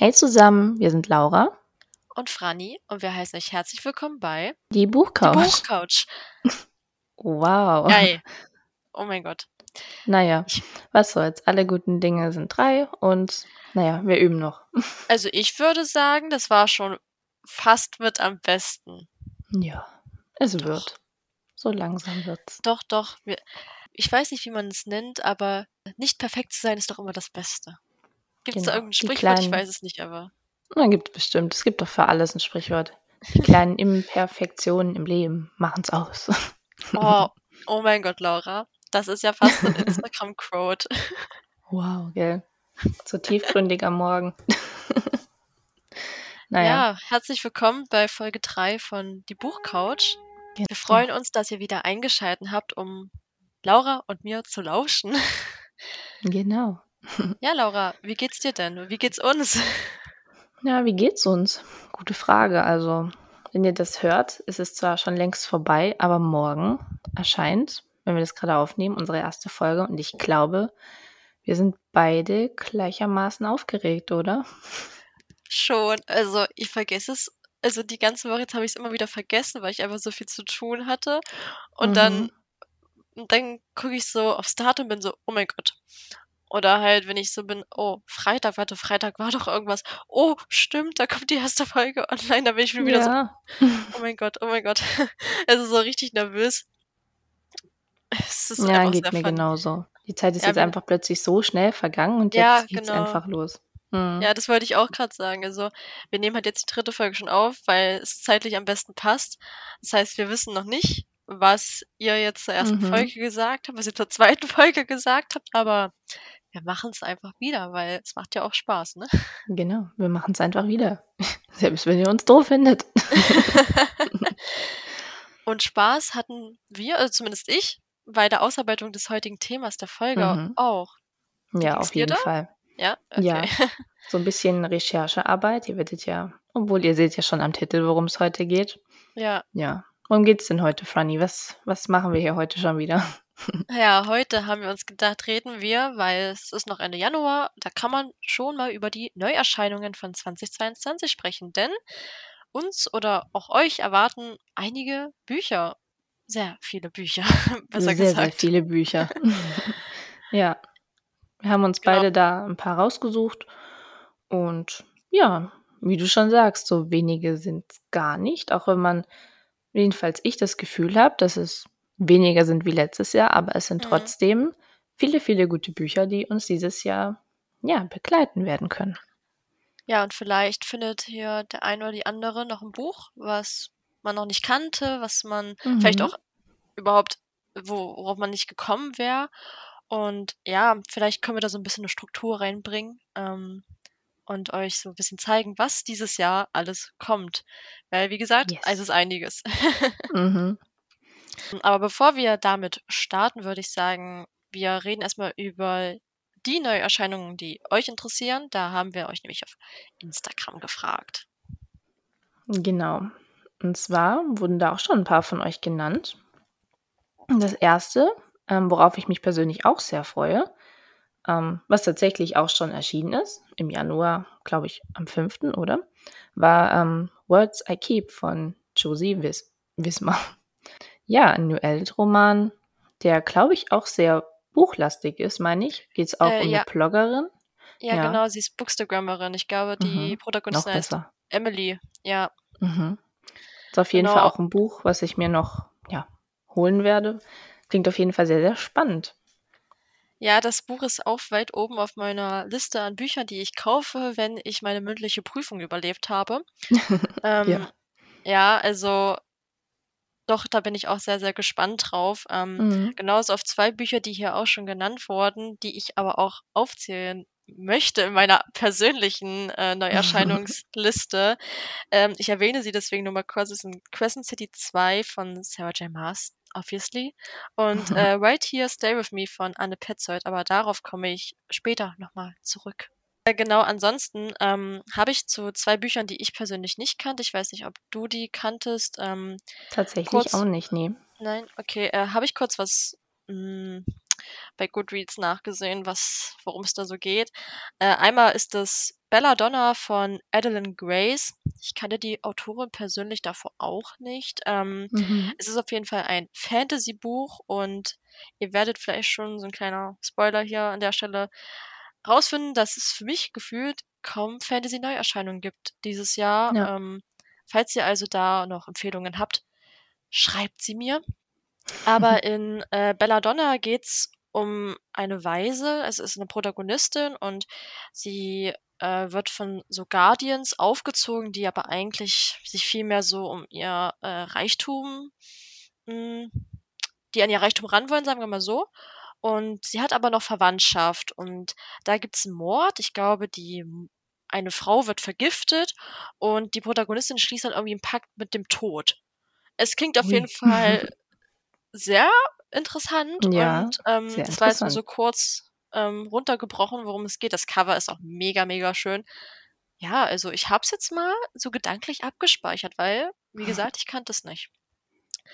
Hey zusammen, wir sind Laura. Und Franny und wir heißen euch herzlich willkommen bei Die Buchcouch. Die Buchcouch. Wow. Geil. Oh mein Gott. Naja, was soll's. Alle guten Dinge sind drei und naja, wir üben noch. Also ich würde sagen, das war schon fast mit am besten. Ja, es doch. wird. So langsam wird's. Doch, doch. Wir, ich weiß nicht, wie man es nennt, aber nicht perfekt zu sein ist doch immer das Beste. Gibt es genau, da irgendein Sprichwort? Kleinen, ich weiß es nicht, aber. Na, gibt es bestimmt. Es gibt doch für alles ein Sprichwort. Die kleinen Imperfektionen im Leben machen es aus. Oh, oh mein Gott, Laura. Das ist ja fast ein Instagram-Quote. Wow, gell. So tiefgründig am Morgen. naja. Ja, herzlich willkommen bei Folge 3 von Die Buchcouch. Genau. Wir freuen uns, dass ihr wieder eingeschaltet habt, um Laura und mir zu lauschen. Genau. Ja, Laura, wie geht's dir denn? Wie geht's uns? Ja, wie geht's uns? Gute Frage. Also, wenn ihr das hört, ist es zwar schon längst vorbei, aber morgen erscheint, wenn wir das gerade aufnehmen, unsere erste Folge. Und ich glaube, wir sind beide gleichermaßen aufgeregt, oder? Schon. Also, ich vergesse es. Also, die ganze Woche jetzt habe ich es immer wieder vergessen, weil ich einfach so viel zu tun hatte. Und mhm. dann, dann gucke ich so aufs Datum und bin so, oh mein Gott, oder halt, wenn ich so bin, oh, Freitag, warte, Freitag war doch irgendwas. Oh, stimmt, da kommt die erste Folge online. Da bin ich schon wieder ja. so, oh mein Gott, oh mein Gott. Also so richtig nervös. ja, geht mir fun. genauso. Die Zeit ist ja, jetzt einfach plötzlich so schnell vergangen und ja, jetzt geht's genau. einfach los. Mhm. Ja, das wollte ich auch gerade sagen. Also, wir nehmen halt jetzt die dritte Folge schon auf, weil es zeitlich am besten passt. Das heißt, wir wissen noch nicht, was ihr jetzt zur ersten mhm. Folge gesagt habt, was ihr zur zweiten Folge gesagt habt, aber wir machen es einfach wieder, weil es macht ja auch Spaß, ne? Genau, wir machen es einfach wieder. Selbst wenn ihr uns doof findet. Und Spaß hatten wir, also zumindest ich, bei der Ausarbeitung des heutigen Themas der Folge mhm. auch. Ja, auf jeden Fall. Ja, okay. ja. So ein bisschen Recherchearbeit. Ihr werdet ja, obwohl ihr seht ja schon am Titel, worum es heute geht. Ja. Ja. Worum geht es denn heute, Franny? Was, was machen wir hier heute schon wieder? Ja, heute haben wir uns gedacht, reden wir, weil es ist noch Ende Januar, da kann man schon mal über die Neuerscheinungen von 2022 sprechen, denn uns oder auch euch erwarten einige Bücher. Sehr viele Bücher, besser sehr, gesagt. Sehr viele Bücher. ja. Wir haben uns genau. beide da ein paar rausgesucht und ja, wie du schon sagst, so wenige sind es gar nicht, auch wenn man, jedenfalls ich das Gefühl habe, dass es weniger sind wie letztes Jahr, aber es sind mhm. trotzdem viele, viele gute Bücher, die uns dieses Jahr ja, begleiten werden können. Ja, und vielleicht findet hier der eine oder die andere noch ein Buch, was man noch nicht kannte, was man mhm. vielleicht auch überhaupt, worauf man nicht gekommen wäre. Und ja, vielleicht können wir da so ein bisschen eine Struktur reinbringen ähm, und euch so ein bisschen zeigen, was dieses Jahr alles kommt. Weil, wie gesagt, yes. es ist einiges. mhm. Aber bevor wir damit starten, würde ich sagen, wir reden erstmal über die Neuerscheinungen, die euch interessieren. Da haben wir euch nämlich auf Instagram gefragt. Genau. Und zwar wurden da auch schon ein paar von euch genannt. Das erste, ähm, worauf ich mich persönlich auch sehr freue, ähm, was tatsächlich auch schon erschienen ist, im Januar, glaube ich, am 5., oder? War ähm, Words I Keep von Josie Wis Wismar. Ja, ein New Adult-Roman, der, glaube ich, auch sehr buchlastig ist, meine ich. Geht es auch Äh, um eine Bloggerin? Ja, Ja. genau, sie ist Bookstagrammerin. Ich glaube, die Mhm. Protagonistin heißt. Emily. Ja, Mhm. Ist auf jeden Fall genau. auch ein Buch, was ich mir noch, ja, holen werde. Klingt auf jeden Fall sehr, sehr spannend. Ja, das Buch ist auch weit oben auf meiner Liste an Büchern, die ich kaufe, wenn ich meine mündliche Prüfung überlebt habe. Ja. Ähm, ja, also doch, da bin ich auch sehr, sehr gespannt drauf. Ähm, Mhm. genauso auf zwei Bücher, die hier auch schon genannt wurden, die ich aber auch aufzählen möchte in meiner persönlichen äh, Neuerscheinungsliste. ähm, ich erwähne sie deswegen nur mal kurz. Es sind Crescent City 2 von Sarah J. Maas, obviously. Und äh, Right Here, Stay With Me von Anne Petzold. Aber darauf komme ich später nochmal zurück. Äh, genau, ansonsten ähm, habe ich zu zwei Büchern, die ich persönlich nicht kannte. Ich weiß nicht, ob du die kanntest. Ähm, Tatsächlich kurz, auch nicht, nee. Nein, okay. Äh, habe ich kurz was mh, hm, bei Goodreads nachgesehen, was, worum es da so geht. Äh, einmal ist das Belladonna von Adeline Grace. Ich kannte die Autorin persönlich davor auch nicht. Ähm, Mhm. es ist auf jeden Fall ein Fantasy-Buch und ihr werdet vielleicht schon so ein kleiner Spoiler hier an der Stelle rausfinden, dass es für mich gefühlt kaum Fantasy-Neuerscheinungen gibt dieses Jahr. Ja. Ähm, falls ihr also da noch Empfehlungen habt, schreibt sie mir. Aber in äh, Belladonna geht's um eine Waise. Es ist eine Protagonistin und sie äh, wird von so Guardians aufgezogen, die aber eigentlich sich viel mehr so um ihr äh, Reichtum, mh, die an ihr Reichtum ran wollen, sagen wir mal so. Und sie hat aber noch Verwandtschaft und da gibt's einen Mord. Ich glaube, die eine Frau wird vergiftet und die Protagonistin schließt dann irgendwie einen Pakt mit dem Tod. Es klingt auf jeden Fall sehr interessant Ja, und ähm, das war jetzt nur so interessant. kurz ähm, runtergebrochen, worum es geht. Das Cover ist auch mega, mega schön. Ja, also ich habe es jetzt mal so gedanklich abgespeichert, weil, wie gesagt, ich kannte es nicht.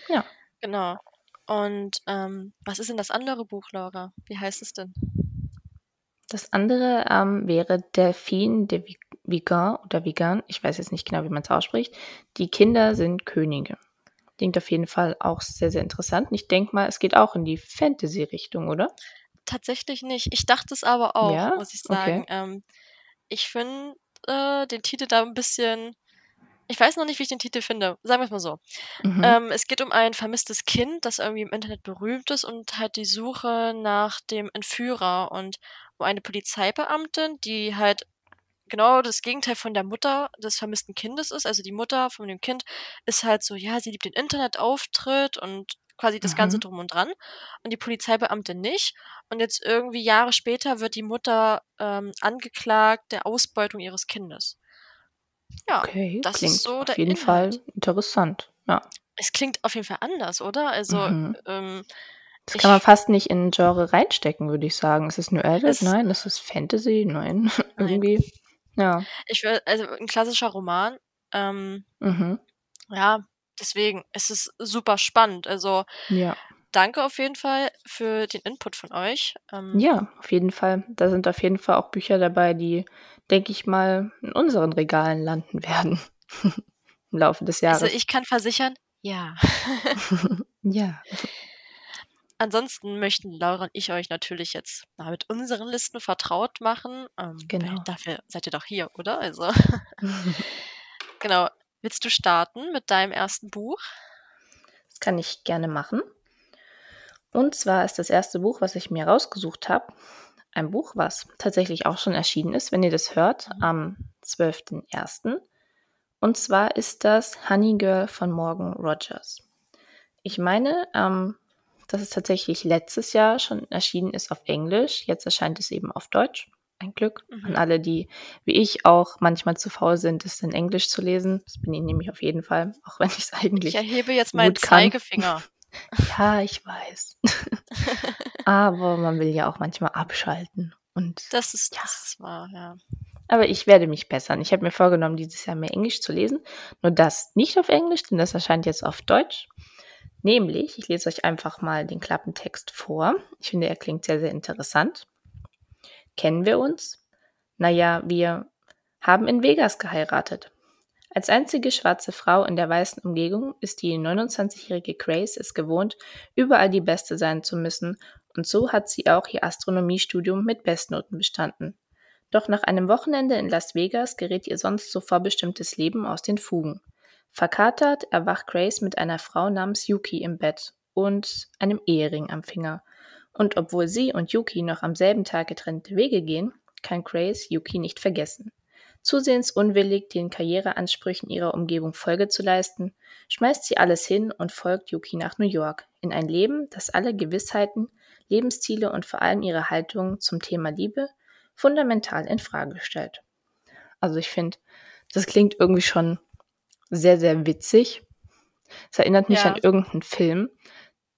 Ja. Genau. Und ähm, was ist denn das andere Buch, Laura? Wie heißt es denn? Das andere ähm, wäre Delphine de Vi- Vigan oder Vigan, ich weiß jetzt nicht genau, wie man es ausspricht. Die Kinder sind Könige. Klingt auf jeden Fall auch sehr, sehr interessant. Und ich denke mal, es geht auch in die Fantasy-Richtung, oder? Tatsächlich nicht. Ich dachte es aber auch, Ja? muss ich sagen. Okay. Ähm, ich finde äh, den Titel da ein bisschen. Ich weiß noch nicht, wie ich den Titel finde. Sagen wir es mal so. Mhm. Ähm, es geht um ein vermisstes Kind, das irgendwie im Internet berühmt ist und halt die Suche nach dem Entführer und um eine Polizeibeamtin, die halt genau das Gegenteil von der Mutter des vermissten Kindes ist. Also die Mutter von dem Kind ist halt so, ja, sie liebt den Internetauftritt und quasi das Ganze Mhm. drum und dran. Und die Polizeibeamtin nicht. Und jetzt irgendwie Jahre später wird die Mutter ähm, angeklagt der Ausbeutung ihres Kindes. Ja, Okay, das ist klingt so auf der jeden Inhalt. Fall interessant. Ja. Es klingt auf jeden Fall anders, oder? Also, Mhm. ähm, Das kann man fast nicht in ein Genre reinstecken, würde ich sagen. Ist es New Adult? Nein. Ist es Fantasy? Nein. nein. Irgendwie. Ja. Ich will, also ein klassischer Roman. Ähm, Mhm. ja, deswegen ist es super spannend. Also, Ja. danke auf jeden Fall für den Input von euch. Ähm, Ja, auf jeden Fall. Da sind auf jeden Fall auch Bücher dabei, die, denke ich mal, in unseren Regalen landen werden im Laufe des also Jahres. ich kann versichern, ja. Ja. Ansonsten möchten Laura und ich euch natürlich jetzt mal mit unseren Listen vertraut machen. Ähm, Genau. dafür seid ihr doch hier, oder? Also, genau. Willst du starten mit deinem ersten Buch? Das kann ich gerne machen. Und zwar ist das erste Buch, was ich mir rausgesucht habe, ein Buch, was tatsächlich auch schon erschienen ist, wenn ihr das hört, Mhm. am 12.01. Und zwar ist das Honey Girl von Morgan Rogers. Ich meine, ähm, dass es tatsächlich letztes Jahr schon erschienen ist auf Englisch. Jetzt erscheint es eben auf Deutsch. Ein Glück an Mhm. alle, die wie ich auch manchmal zu faul sind, es in Englisch zu lesen. Das bin ich nämlich auf jeden Fall, auch wenn ich es Ich eigentlich erhebe jetzt meinen kann. Zeigefinger. Ja, ich weiß. Aber man will ja auch manchmal abschalten. Und Das ist, ja, das ist wahr, ja. aber ich werde mich bessern. Ich habe mir vorgenommen, dieses Jahr mehr Englisch zu lesen. Nur das nicht auf Englisch, denn das erscheint jetzt auf Deutsch. Nämlich, ich lese euch einfach mal den Klappentext vor. Ich finde, er klingt sehr, sehr interessant. Kennen wir uns? Naja, wir haben in Vegas geheiratet. Als einzige schwarze Frau in der weißen Umgebung ist die 29-jährige Grace es gewohnt, überall die Beste sein zu müssen, und so hat sie auch ihr Astronomiestudium mit Bestnoten bestanden. Doch nach einem Wochenende in Las Vegas gerät ihr sonst so vorbestimmtes Leben aus den Fugen. Verkatert erwacht Grace mit einer Frau namens Yuki im Bett und einem Ehering am Finger. Und obwohl sie und Yuki noch am selben Tag getrennte Wege gehen, kann Grace Yuki nicht vergessen. Zusehends unwillig, den Karriereansprüchen ihrer Umgebung Folge zu leisten, schmeißt sie alles hin und folgt Yuki nach New York, in ein Leben, das alle Gewissheiten, Lebensziele und vor allem ihre Haltung zum Thema Liebe fundamental in Frage stellt. Also ich finde, das klingt irgendwie schon sehr, sehr witzig. Es erinnert mich Ja. an irgendeinen Film.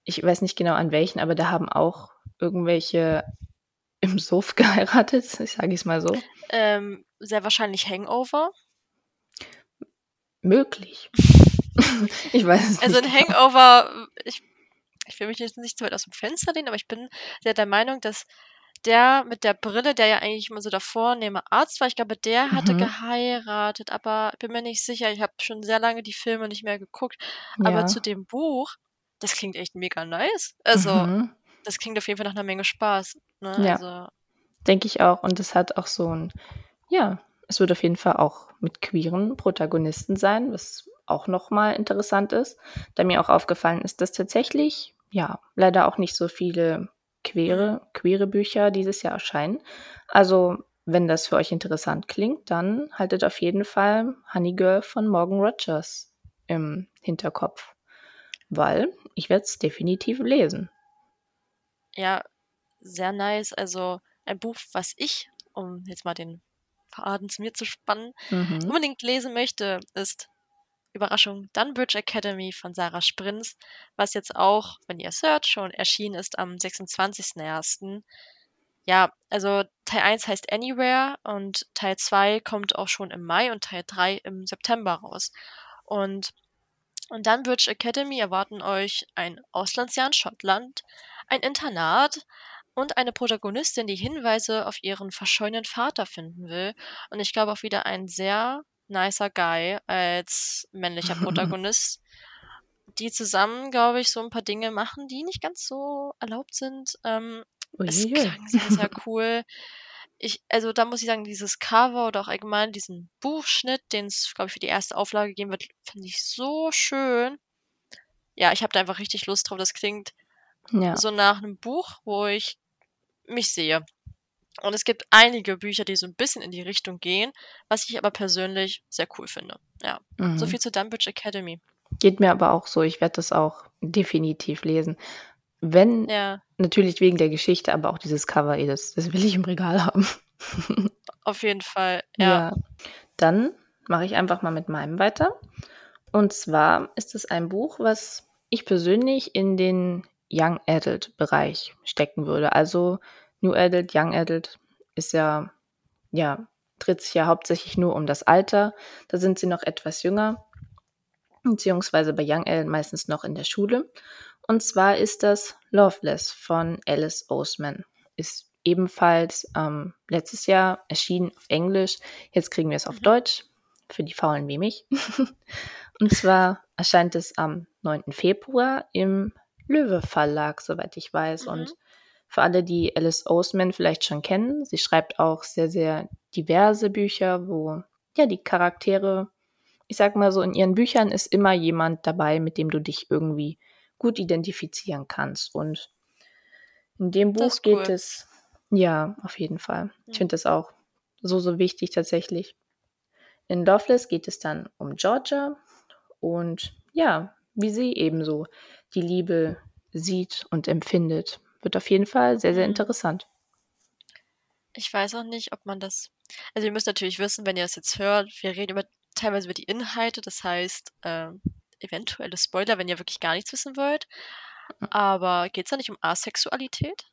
Ich weiß nicht genau an welchen, aber da haben auch irgendwelche im Suff geheiratet, ich sage es mal so. Ähm, sehr wahrscheinlich Hangover. Möglich. ich weiß es Also nicht ein genau. Hangover, ich, ich will mich jetzt nicht zu weit aus dem Fenster lehnen, aber ich bin sehr der Meinung, dass der mit der Brille, der ja eigentlich immer so der vornehme Arzt war, ich glaube, der hatte Mhm. geheiratet, aber bin mir nicht sicher. Ich habe schon sehr lange die Filme nicht mehr geguckt. Aber Ja. zu dem Buch, das klingt echt mega nice. Also, Mhm. das klingt auf jeden Fall nach 'ner Menge Spaß, ne? Ja. Also Denke ich auch. Und es hat auch so 'n ja, es wird auf jeden Fall auch mit queeren Protagonisten sein, was auch noch mal interessant ist, da mir auch aufgefallen ist, dass tatsächlich, ja, leider auch nicht so viele Mhm. queere queere Bücher dieses Jahr erscheinen. Also, wenn das für euch interessant klingt, dann haltet auf jeden Fall „Honey Girl“ von Morgan Rogers im Hinterkopf, weil ich werde es definitiv lesen. Ja, sehr nice. Also, ein Buch, was ich, um jetzt mal den Faden zu mir zu spannen, Mhm. unbedingt lesen möchte, ist Überraschung, Dunbridge Academy von Sarah Sprins, was jetzt auch, wenn ihr hört, schon erschienen ist am 26.01. Ja, also Teil 1 heißt „Anywhere“ und Teil 2 kommt auch schon im Mai und Teil 3 im September raus. Und in Dunbridge Academy erwarten euch ein Auslandsjahr in Schottland, ein Internat und eine Protagonistin, die Hinweise auf ihren verschollenen Vater finden will. Und ich glaube auch wieder ein sehr nicer Guy als männlicher Protagonist, die zusammen, glaube ich, so 'n paar Dinge machen, die nicht ganz so erlaubt sind. Ähm, es klang sehr, sehr cool. Ich also, da muss ich sagen, dieses Cover oder auch allgemein diesen Buchschnitt, den's, glaube ich, für die erste Auflage geben wird, finde ich so schön. Ja, ich habe da einfach richtig Lust drauf. Das klingt Ja. so nach 'nem Buch, wo ich mich sehe. Und es gibt einige Bücher, die so 'n bisschen in die Richtung gehen, was ich aber persönlich sehr cool finde. Ja, so Mhm. viel zu Dunbridge Academy. Geht mir aber auch so. Ich werde das auch definitiv lesen. Wenn Ja. natürlich wegen der Geschichte, aber auch dieses Cover, ey, das das will ich im Regal haben. Auf jeden Fall, ja. Ja. Dann mache ich einfach mal mit meinem weiter. Und zwar ist es ein Buch, was ich persönlich in den Young Adult Bereich stecken würde. Also, New Adult, Young Adult ist ja ja, dreht sich ja hauptsächlich nur um das Alter. Da sind sie noch etwas jünger, beziehungsweise bei Young Adult meistens noch in der Schule. Und zwar ist das „Loveless“ von Alice Oseman. Ist ebenfalls, ähm, letztes Jahr erschienen auf Englisch. Jetzt kriegen wir es auf Mhm. Deutsch, für die Faulen wie mich. Und zwar erscheint es am 9. Februar im Löwe Verlag, soweit ich weiß. Mhm. Und für alle, die Alice Oseman vielleicht schon kennen, sie schreibt auch sehr, sehr diverse Bücher, wo, ja, die Charaktere ich sage mal so, in ihren Büchern ist immer jemand dabei, mit dem du dich irgendwie gut identifizieren kannst. Und in dem Buch ist geht cool. es ja, auf jeden Fall. Ich finde das auch so, so wichtig tatsächlich. In „Loveless“ geht es dann um Georgia und ja, wie sie ebenso die Liebe sieht und empfindet. Wird auf jeden Fall sehr, sehr Mhm. interessant. Ich weiß auch nicht, ob man das also, ihr müsst natürlich wissen, wenn ihr das jetzt hört, wir reden über teilweise über die Inhalte, das heißt, ähm, eventuelle Spoiler, wenn ihr wirklich gar nichts wissen wollt. Aber geht's da nicht um Asexualität?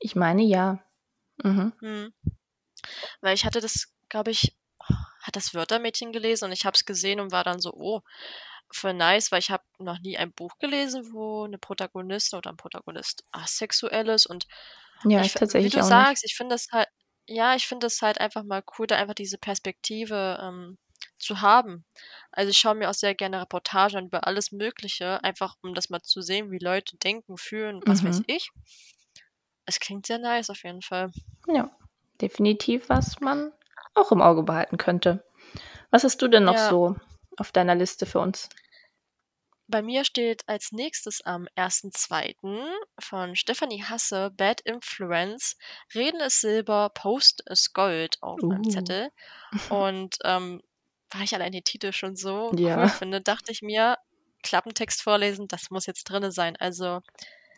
Ich meine, ja. Mhm. Mhm. Weil ich hatte das, glaube ich hat das Wörtermädchen gelesen und ich habe es gesehen und war dann so: „Oh, voll nice“, weil ich habe noch nie ein Buch gelesen, wo 'ne Protagonistin oder 'n Protagonist asexuell ist und Ja, ich ich fi wie tatsächlich du auch nicht. sagst, ich finde das halt ja, ich finde es halt einfach mal cool, da einfach diese Perspektive, ähm, zu haben. Also, ich schaue mir auch sehr gerne Reportagen an über alles Mögliche, einfach um das mal zu sehen, wie Leute denken, fühlen, was weiß Mhm. ich. Es klingt sehr nice auf jeden Fall. Ja, definitiv, was man auch im Auge behalten könnte. Was hast du denn noch Ja. so auf deiner Liste für uns? Bei mir steht als Nächstes am 1.2. von Stefanie Hasse „Bad Influence“, „Reden ist Silber, Posten ist Gold“ auf meinem Uh. Zettel. Und, ähm, weil ich allein den Titel schon so cool Ja. finde, dachte ich mir, Klappentext vorlesen, das muss jetzt drinne sein. Also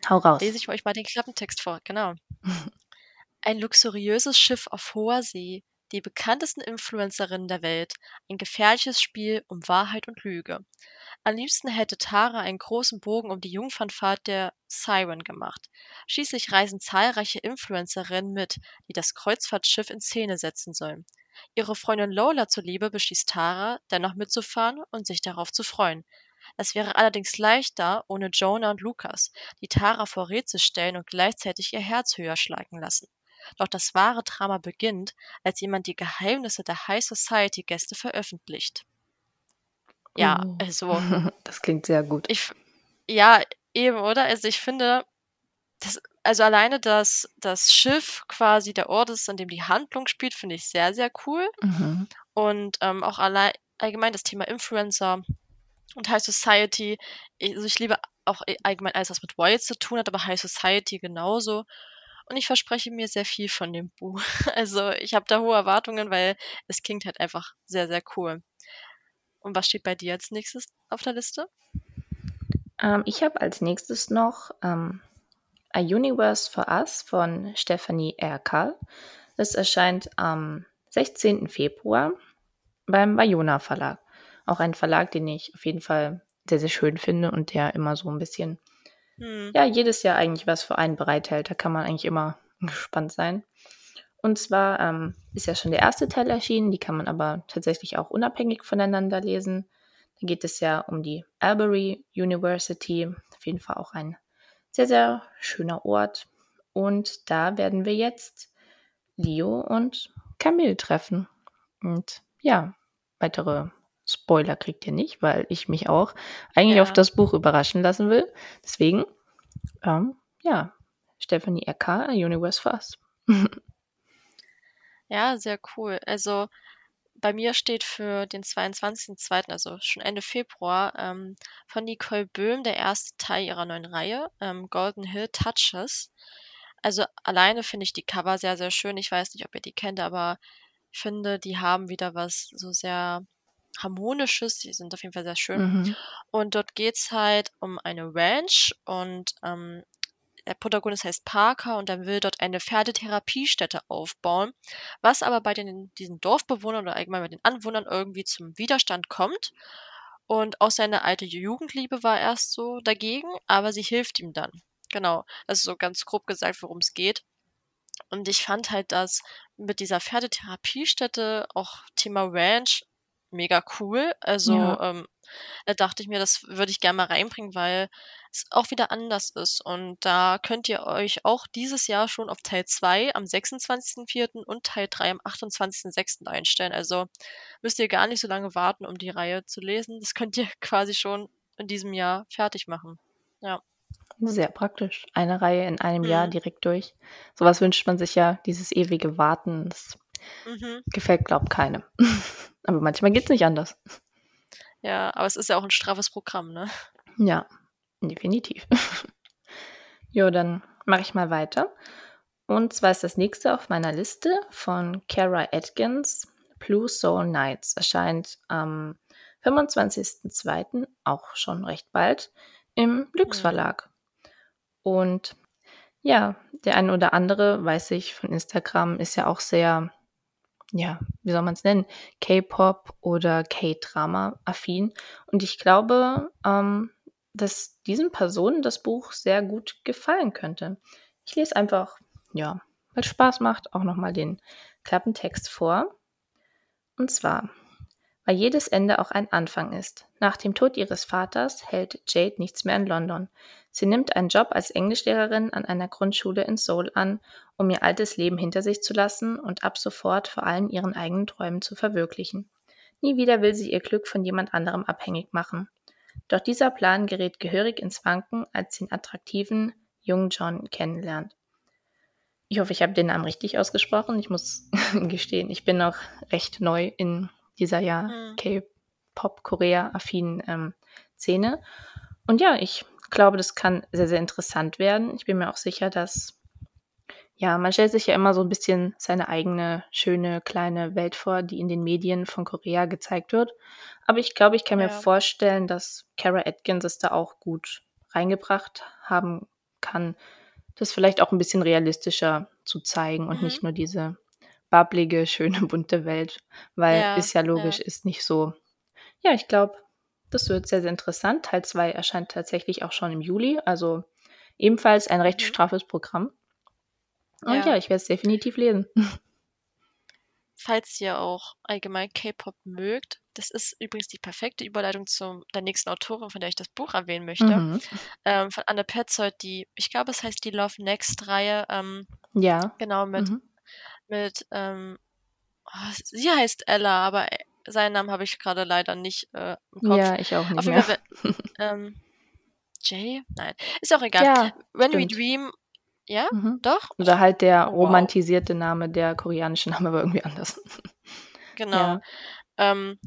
Hau raus. lese ich euch mal den Klappentext vor, genau. Ein luxuriöses Schiff auf hoher See, die bekanntesten Influencerinnen der Welt, ein gefährliches Spiel um Wahrheit und Lüge. Am liebsten hätte Tara einen großen Bogen um die Jungfernfahrt der Siren gemacht. Schließlich reisen zahlreiche Influencerinnen mit, die das Kreuzfahrtschiff in Szene setzen sollen. Ihre Freundin Lola zuliebe beschließt Tara, dennoch mitzufahren und sich darauf zu freuen. Es wäre allerdings leichter ohne Jonah und Lukas, die Tara vor Rätsel stellen und gleichzeitig ihr Herz höher schlagen lassen. Doch das wahre Drama beginnt, als jemand die Geheimnisse der High Society Gäste veröffentlicht. Ja, Oh. also Das klingt sehr gut. ich ja, eben, oder? Also, ich finde, das also, alleine das das Schiff quasi der Ort ist, an dem die Handlung spielt, finde ich sehr, sehr cool. Mhm. Und, ähm, auch allei allgemein das Thema Influencer und High Society. Also, ich liebe auch e allgemein alles, was mit Royals zu tun hat, aber High Society genauso. Und ich verspreche mir sehr viel von dem Buch. Also, ich habe da hohe Erwartungen, weil es klingt halt einfach sehr, sehr cool. Und was steht bei dir als Nächstes auf der Liste? Ähm, ich habe als Nächstes noch ähm, A Universe for Us von Stephanie Erkal. Das erscheint am 16. Februar beim Bayona Verlag. Auch ein Verlag, den ich auf jeden Fall sehr, sehr schön finde und der immer so ein bisschen, Hm. ja, jedes Jahr eigentlich was für einen bereithält. Da kann man eigentlich immer gespannt sein. Und zwar ähm, ist ja schon der erste Teil erschienen, die kann man aber tatsächlich auch unabhängig voneinander lesen. Da geht es ja um die Albury University, auf jeden Fall auch ein sehr, sehr schöner Ort. Und da werden wir jetzt Leo und Camille treffen. Und ja, weitere Spoiler kriegt ihr nicht, weil ich mich auch eigentlich Ja. auf das Buch überraschen lassen will. Deswegen, ähm, ja, Stephanie R.K., Universe Us. Ja, sehr cool. Also, bei mir steht für den 22.02., also schon Ende Februar, ähm, von Nicole Böhm der erste Teil ihrer neuen Reihe, ähm, Golden Hill Touches. Also, alleine finde ich die Cover sehr, sehr schön. Ich weiß nicht, ob ihr die kennt, aber ich finde, die haben wieder was so sehr Harmonisches. Die sind auf jeden Fall sehr schön. Mhm. Und dort geht's halt um eine Ranch und, ähm, der Protagonist heißt Parker und er will dort eine Pferdetherapiestätte aufbauen, was aber bei den diesen Dorfbewohnern oder allgemein bei den Anwohnern irgendwie zum Widerstand kommt. Und auch seine alte Jugendliebe war erst so dagegen, aber sie hilft ihm dann. Genau, das ist so ganz grob gesagt, worum's geht. Und ich fand halt das mit dieser Pferdetherapiestätte, auch Thema Ranch, mega cool. Also, Ja. ähm, da dachte ich mir, das würde ich gern mal reinbringen, weil es auch wieder anders ist. Und da könnt ihr euch auch dieses Jahr schon auf Teil 2 am 26.04. und Teil 3 am 28.06. einstellen. Also, müsst ihr gar nicht so lange warten, um die Reihe zu lesen. Das könnt ihr quasi schon in diesem Jahr fertig machen. Ja. Sehr praktisch. Eine Reihe in einem Jahr Mhm. direkt durch. So was wünscht man sich ja, dieses ewige Warten. Das Mhm. gefällt, glaube keinem. Aber manchmal geht's nicht anders. Ja, aber es ist ja auch 'n straffes Programm, ne? Ja, definitiv. Jo, dann mache ich mal weiter. Und zwar ist das nächste auf meiner Liste von Kara Atkins, Blue Soul Nights. Erscheint am 25.02., auch schon recht bald, im Lüx Mhm. Verlag. Und ja, der eine oder andere, weiß ich von Instagram, ist ja auch sehr, ja, wie soll man's nennen, K-Pop oder K-Drama affin. Und ich glaube, ähm, dass diesen Personen das Buch sehr gut gefallen könnte. Ich lese einfach, ja, weil's Spaß macht, auch noch mal den Klappentext vor. Und zwar: Weil jedes Ende auch ein Anfang ist. Nach dem Tod ihres Vaters hält Jade nichts mehr in London. Sie nimmt einen Job als Englischlehrerin an einer Grundschule in Seoul an, um ihr altes Leben hinter sich zu lassen und ab sofort vor allen ihren eigenen Träumen zu verwirklichen. Nie wieder will sie ihr Glück von jemand anderem abhängig machen. Doch dieser Plan gerät gehörig ins Wanken, als sie den attraktiven jungen John kennenlernt. Ich hoffe, ich habe den Namen richtig ausgesprochen. Ich muss gestehen, ich bin noch recht neu in dieser ja Mhm. K-Pop-Korea-affinen ähm, Szene. Und ja, ich glaube, das kann sehr, sehr interessant werden. Ich bin mir auch sicher, dass ja, man stellt sich ja immer so ein bisschen seine eigene schöne kleine Welt vor, die in den Medien von Korea gezeigt wird. Aber ich glaube, ich kann mir Ja. vorstellen, dass Kara Atkins es da auch gut reingebracht haben kann, das vielleicht auch ein bisschen realistischer zu zeigen und Mhm. nicht nur diese bubblige, schöne, bunte Welt, weil Ja, ist ja ja. logisch, ist nicht so ja, ich glaube, das wird sehr, sehr interessant. Teil 2 erscheint tatsächlich auch schon im Juli, also ebenfalls ein recht Mhm. straffes Programm. Und Ja. ja, ich werde es definitiv lesen. Falls ihr auch allgemein K-Pop mögt, das ist übrigens die perfekte Überleitung zu der nächsten Autorin, von der ich das Buch erwähnen möchte, Mhm. ähm, von Anne Petzold, die ich glaube, es heißt die Love Next Reihe. Ähm, Ja. Genau, mit Mhm. mit, ähm oh, sie heißt Ella, aber, seinen Namen habe ich grade leider nicht, äh, im Kopf. Ja, ich auch nicht Auf jeden. Fall, we ähm, Jay? Nein, ist auch egal. Ja, When We stimmt. Dream ja? Mhm. Doch? Oder halt der wow. romantisierte Name, der koreanische Name war irgendwie anders. Genau. Ja. Ähm,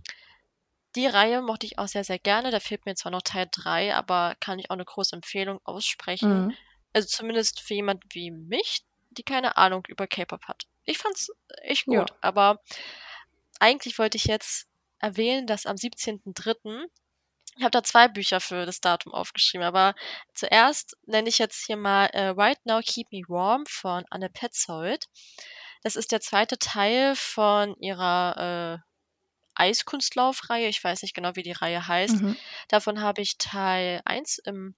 die Reihe mochte ich auch sehr, sehr gerne. Da fehlt mir zwar noch Teil 3, aber kann ich auch 'ne große Empfehlung aussprechen. Mhm. Also, zumindest für jemand wie mich, die keine Ahnung über K-Pop hat. Ich fand's echt Ja. gut, aber eigentlich wollte ich jetzt erwähnen, dass am 17.3. ich habe da 2 Bücher für das Datum aufgeschrieben, aber zuerst nenne ich jetzt hier mal, äh, Right Now Keep Me Warm von Anne Petzold. Das ist der 2. Teil von ihrer, äh, Eiskunstlauf-Reihe. Ich weiß nicht genau, wie die Reihe heißt. Mhm. Davon habe ich Teil 1 im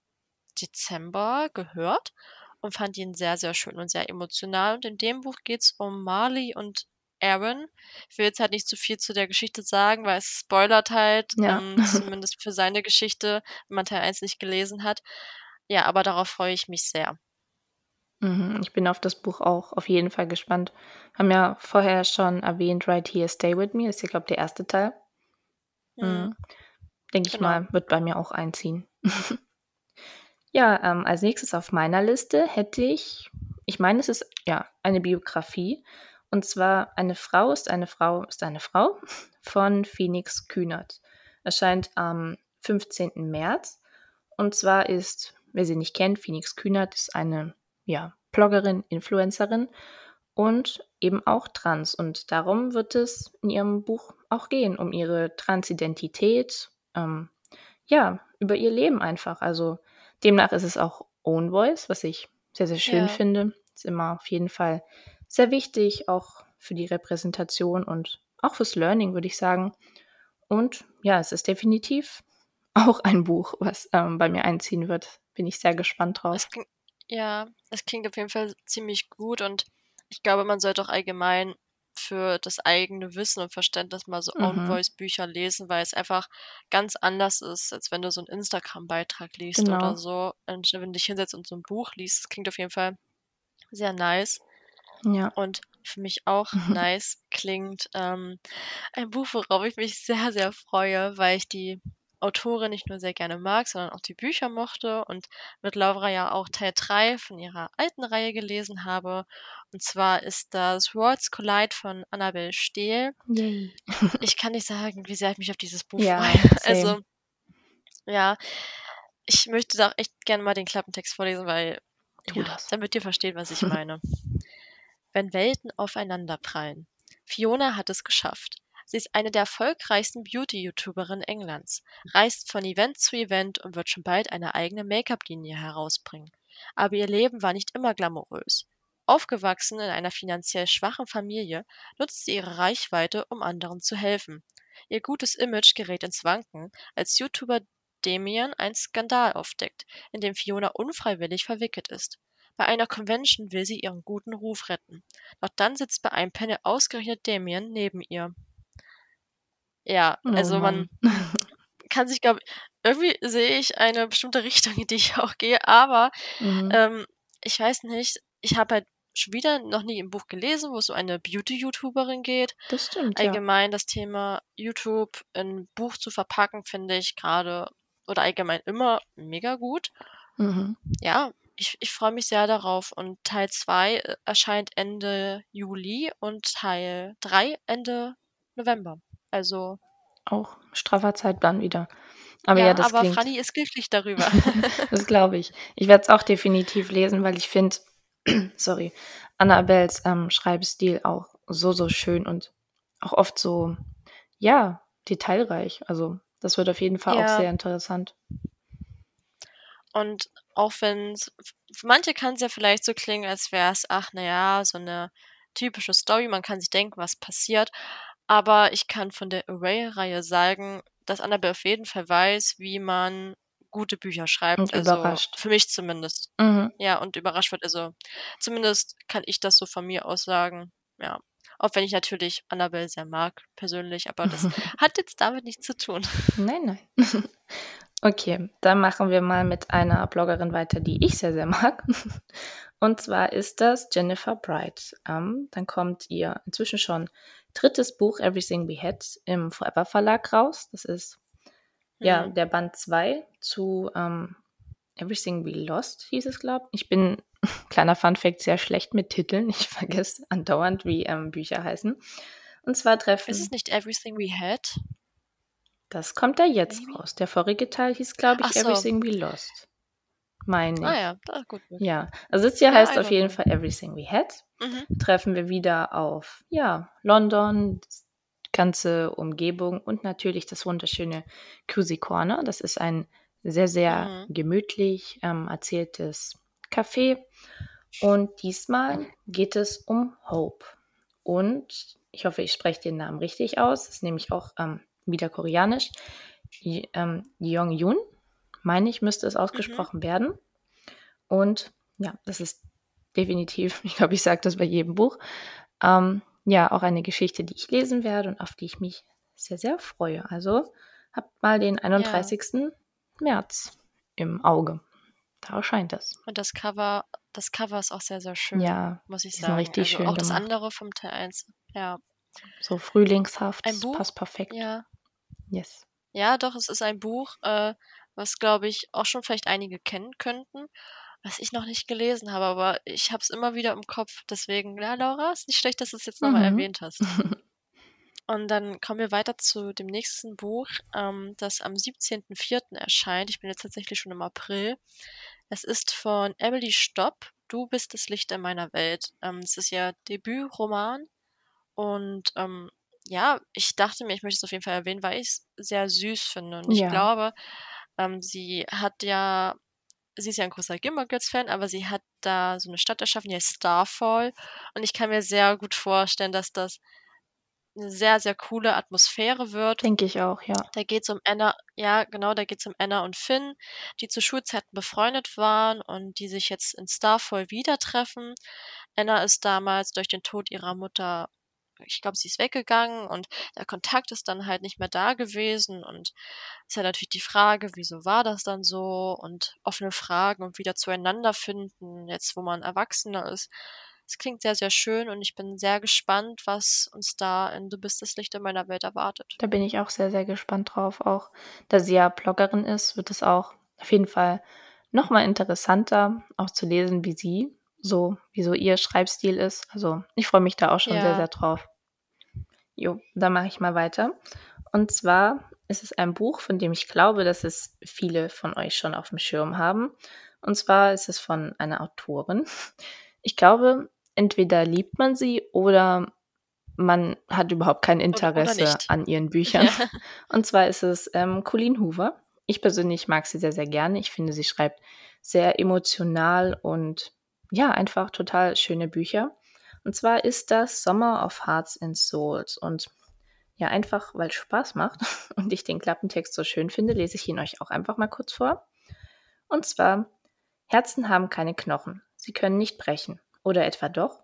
Dezember gehört und fand ihn sehr, sehr schön und sehr emotional. Und in dem Buch geht's um Marley und Aaron. Ich will jetzt halt nicht zu viel zu der Geschichte sagen, weil es spoilert halt, Ja. ähm, zumindest für seine Geschichte, wenn man Teil 1 nicht gelesen hat. Ja, aber darauf freue ich mich sehr. Mhm. Ich bin auf das Buch auch auf jeden Fall gespannt. Haben ja vorher schon erwähnt, Right Here, Stay With Me, ist ja, glaube ich, der erste Teil. Mhm. Mhm. Denke ich Genau. mal, wird bei mir auch einziehen. Ja, ähm, als Nächstes auf meiner Liste hätte ich ich meine, es ist, ja, eine Biografie. Und zwar „Eine Frau ist eine Frau ist eine Frau“ von Phoenix Kühnert. Erscheint am 15. März. Und zwar ist, wer sie nicht kennt, Phoenix Kühnert ist eine, ja, Bloggerin, Influencerin und eben auch trans. Und darum wird es in ihrem Buch auch gehen, um ihre Transidentität, ähm, ja, über ihr Leben einfach. Also, demnach ist es auch Own Voice, was ich sehr, sehr schön Ja. finde. Ist immer auf jeden Fall sehr wichtig, auch für die Repräsentation und auch fürs Learning, würde ich sagen. Und ja, es ist definitiv auch ein Buch, was, ähm, bei mir einziehen wird. Bin ich sehr gespannt drauf. Klingt ja, es klingt auf jeden Fall ziemlich gut und ich glaube, man sollte auch allgemein für das eigene Wissen und Verständnis mal so Own Mhm. Voice Bücher lesen, weil es einfach ganz anders ist, als wenn du so 'n Instagram-Beitrag liest oder Genau. so. Und wenn du dich hinsetzt und so 'n Buch liest, das klingt auf jeden Fall sehr nice. Ja. Und für mich auch nice klingt, ähm, ein Buch, worauf ich mich sehr, sehr freue, weil ich die Autorin nicht nur sehr gerne mag, sondern auch die Bücher mochte und mit Laura ja auch Teil 3 von ihrer alten Reihe gelesen habe. Und zwar ist das Worlds Collide von Annabel Stehl. Yay. Ich kann nicht sagen, wie sehr ich mich auf dieses Buch Ja, freue. Also, ja, ich möchte da auch echt gerne mal den Klappentext vorlesen, weil ja, damit ihr versteht, was ich meine. Wenn Welten aufeinanderprallen. Fiona hat es geschafft. Sie ist eine der erfolgreichsten Beauty-YouTuberinnen Englands, reist von Event zu Event und wird schon bald eine eigene Make-up-Linie herausbringen. Aber ihr Leben war nicht immer glamourös. Aufgewachsen in einer finanziell schwachen Familie, nutzt sie ihre Reichweite, um anderen zu helfen. Ihr gutes Image gerät ins Wanken, als YouTuber Damien einen Skandal aufdeckt, in dem Fiona unfreiwillig verwickelt ist. Bei einer Convention will sie ihren guten Ruf retten. Doch dann sitzt bei einem Panel ausgerechnet Damien neben ihr. Ja, Oh also man Mann. kann sich, glaube irgendwie sehe ich eine bestimmte Richtung, in die ich auch gehe, aber, Mhm. ähm, ich weiß nicht, ich habe halt schon wieder noch nie 'n Buch gelesen, wo es um eine Beauty-YouTuberin geht. Das stimmt, ja. Allgemein das Thema YouTube in Buch zu verpacken, finde ich grade oder allgemein immer mega gut. Mhm. Ja, ich ich freue mich sehr darauf und Teil 2, äh, erscheint Ende Juli und Teil 3 Ende November. Also Auch straffer Zeitplan wieder. Aber ja, ja, das aber klingt Franny ist glücklich darüber. Das glaube ich. Ich werde es auch definitiv lesen, weil ich finde sorry, Annabels, ähm, Schreibstil auch so, so schön und auch oft so, ja, detailreich. Also, das wird auf jeden Fall auch Ja. sehr interessant. Und auch wenn's f für manche kann's ja vielleicht so klingen, als wär's, ach, na ja, so 'ne typische Story. Man kann sich denken, was passiert. Aber ich kann von der Array-Reihe sagen, dass Annabel auf jeden Fall weiß, wie man gute Bücher schreibt. Und Also, überrascht. für mich zumindest. Mhm. Ja, und überrascht wird. Also, zumindest kann ich das so von mir aus sagen, ja. Auch wenn ich natürlich Annabel sehr mag persönlich, aber das hat jetzt damit nichts zu tun. Nein, nein. Okay, dann machen wir mal mit einer Bloggerin weiter, die ich sehr, sehr mag. Und zwar ist das Jennifer Bright. Ähm, dann kommt ihr inzwischen schon drittes Buch Everything We Had im Forever Verlag raus. Das ist ja Mhm. der Band 2 zu ähm, Everything We Lost, hieß es, glaube ich. Ich bin, kleiner Fun-Fact, sehr schlecht mit Titeln. Ich vergesse andauernd, wie ähm, Bücher heißen. Und zwar treffen. Ist es nicht Everything We Had? Das kommt da jetzt raus. Der vorige Teil hieß, glaube ich, so. Everything We Lost. Meine. Ah ja, ah, gut. gut. Ja, also das hier Ja, heißt auf jeden know. Fall Everything We Had. Mhm. Treffen wir wieder auf, ja, London, die ganze Umgebung und natürlich das wunderschöne Cozy Corner. Das ist ein sehr, sehr Mhm. gemütlich ähm, erzähltes Café. Und diesmal geht es um Hope. Und ich hoffe, ich spreche den Namen richtig aus. Das ist nämlich auch ähm, wieder koreanisch. Ähm, Yong Yun, meine ich, müsste es ausgesprochen werden. Und ja, das ist definitiv, ich glaube, ich sage das bei jedem Buch, ähm, ja, auch eine Geschichte, die ich lesen werde und auf die ich mich sehr, sehr freue. Also habt mal den 31. März im Auge. Da erscheint das. Und das Cover, das Cover ist auch sehr, sehr schön, Ja, muss ich sagen. richtig also schön auch das gemacht. andere vom Teil 1. Ja. so frühlingshaft, Ein das Buch? passt perfekt. Ja. Yes. Ja, doch, es ist ein Buch, äh, was, glaube ich, auch schon vielleicht einige kennen könnten, was ich noch nicht gelesen habe, aber ich habe es immer wieder im Kopf. Deswegen, ja, Laura, ist nicht schlecht, dass du es jetzt nochmal Mhm. erwähnt hast. Und dann kommen wir weiter zu dem nächsten Buch, ähm, das am 17.04. erscheint. Ich bin jetzt tatsächlich schon im April. Es ist von Emily Stopp. Du bist das Licht in meiner Welt. Ähm, es ist ihr Debütroman. Und ähm, ja, ich dachte mir, ich möchte es auf jeden Fall erwähnen, weil ich es sehr süß finde. Und ich Ja. glaube, ähm, sie hat ja, sie ist ja ein großer Gilmore Girls-Fan, aber sie hat da so eine Stadt erschaffen, die heißt Starfall. Und ich kann mir sehr gut vorstellen, dass das eine sehr, sehr coole Atmosphäre wird. Denke ich auch, ja. Da geht es um Anna, ja, genau, da geht es um Anna und Finn, die zu Schulzeiten befreundet waren und die sich jetzt in Starfall wieder treffen. Anna ist damals durch den Tod ihrer Mutter, ich glaube, sie ist weggegangen und der Kontakt ist dann halt nicht mehr da gewesen und ist ja natürlich die Frage, wieso war das dann so und offene Fragen und wieder zueinander finden, jetzt wo man Erwachsener ist. Es klingt sehr, sehr schön und ich bin sehr gespannt, was uns da in Du bist das Licht in meiner Welt erwartet. Da bin ich auch sehr, sehr gespannt drauf. Auch da sie ja Bloggerin ist, wird es auch auf jeden Fall nochmal interessanter, auch zu lesen, wie sie so, wie so ihr Schreibstil ist. Also ich freue mich da auch schon sehr, Ja. sehr drauf. Jo, dann mache ich mal weiter. Und zwar ist es ein Buch, von dem ich glaube, dass es viele von euch schon auf dem Schirm haben. Und zwar ist es von einer Autorin. Ich glaube, entweder liebt man sie oder man hat überhaupt kein Interesse an ihren Büchern. Ja. Und zwar ist es ähm, Colleen Hoover. Ich persönlich mag sie sehr, sehr gerne. Ich finde, sie schreibt sehr emotional und ja, einfach total schöne Bücher. Und zwar ist das Summer of Hearts and Souls. Und ja, einfach weil es Spaß macht und ich den Klappentext so schön finde, lese ich ihn euch auch einfach mal kurz vor. Und zwar, Herzen haben keine Knochen. Sie können nicht brechen. Oder etwa doch?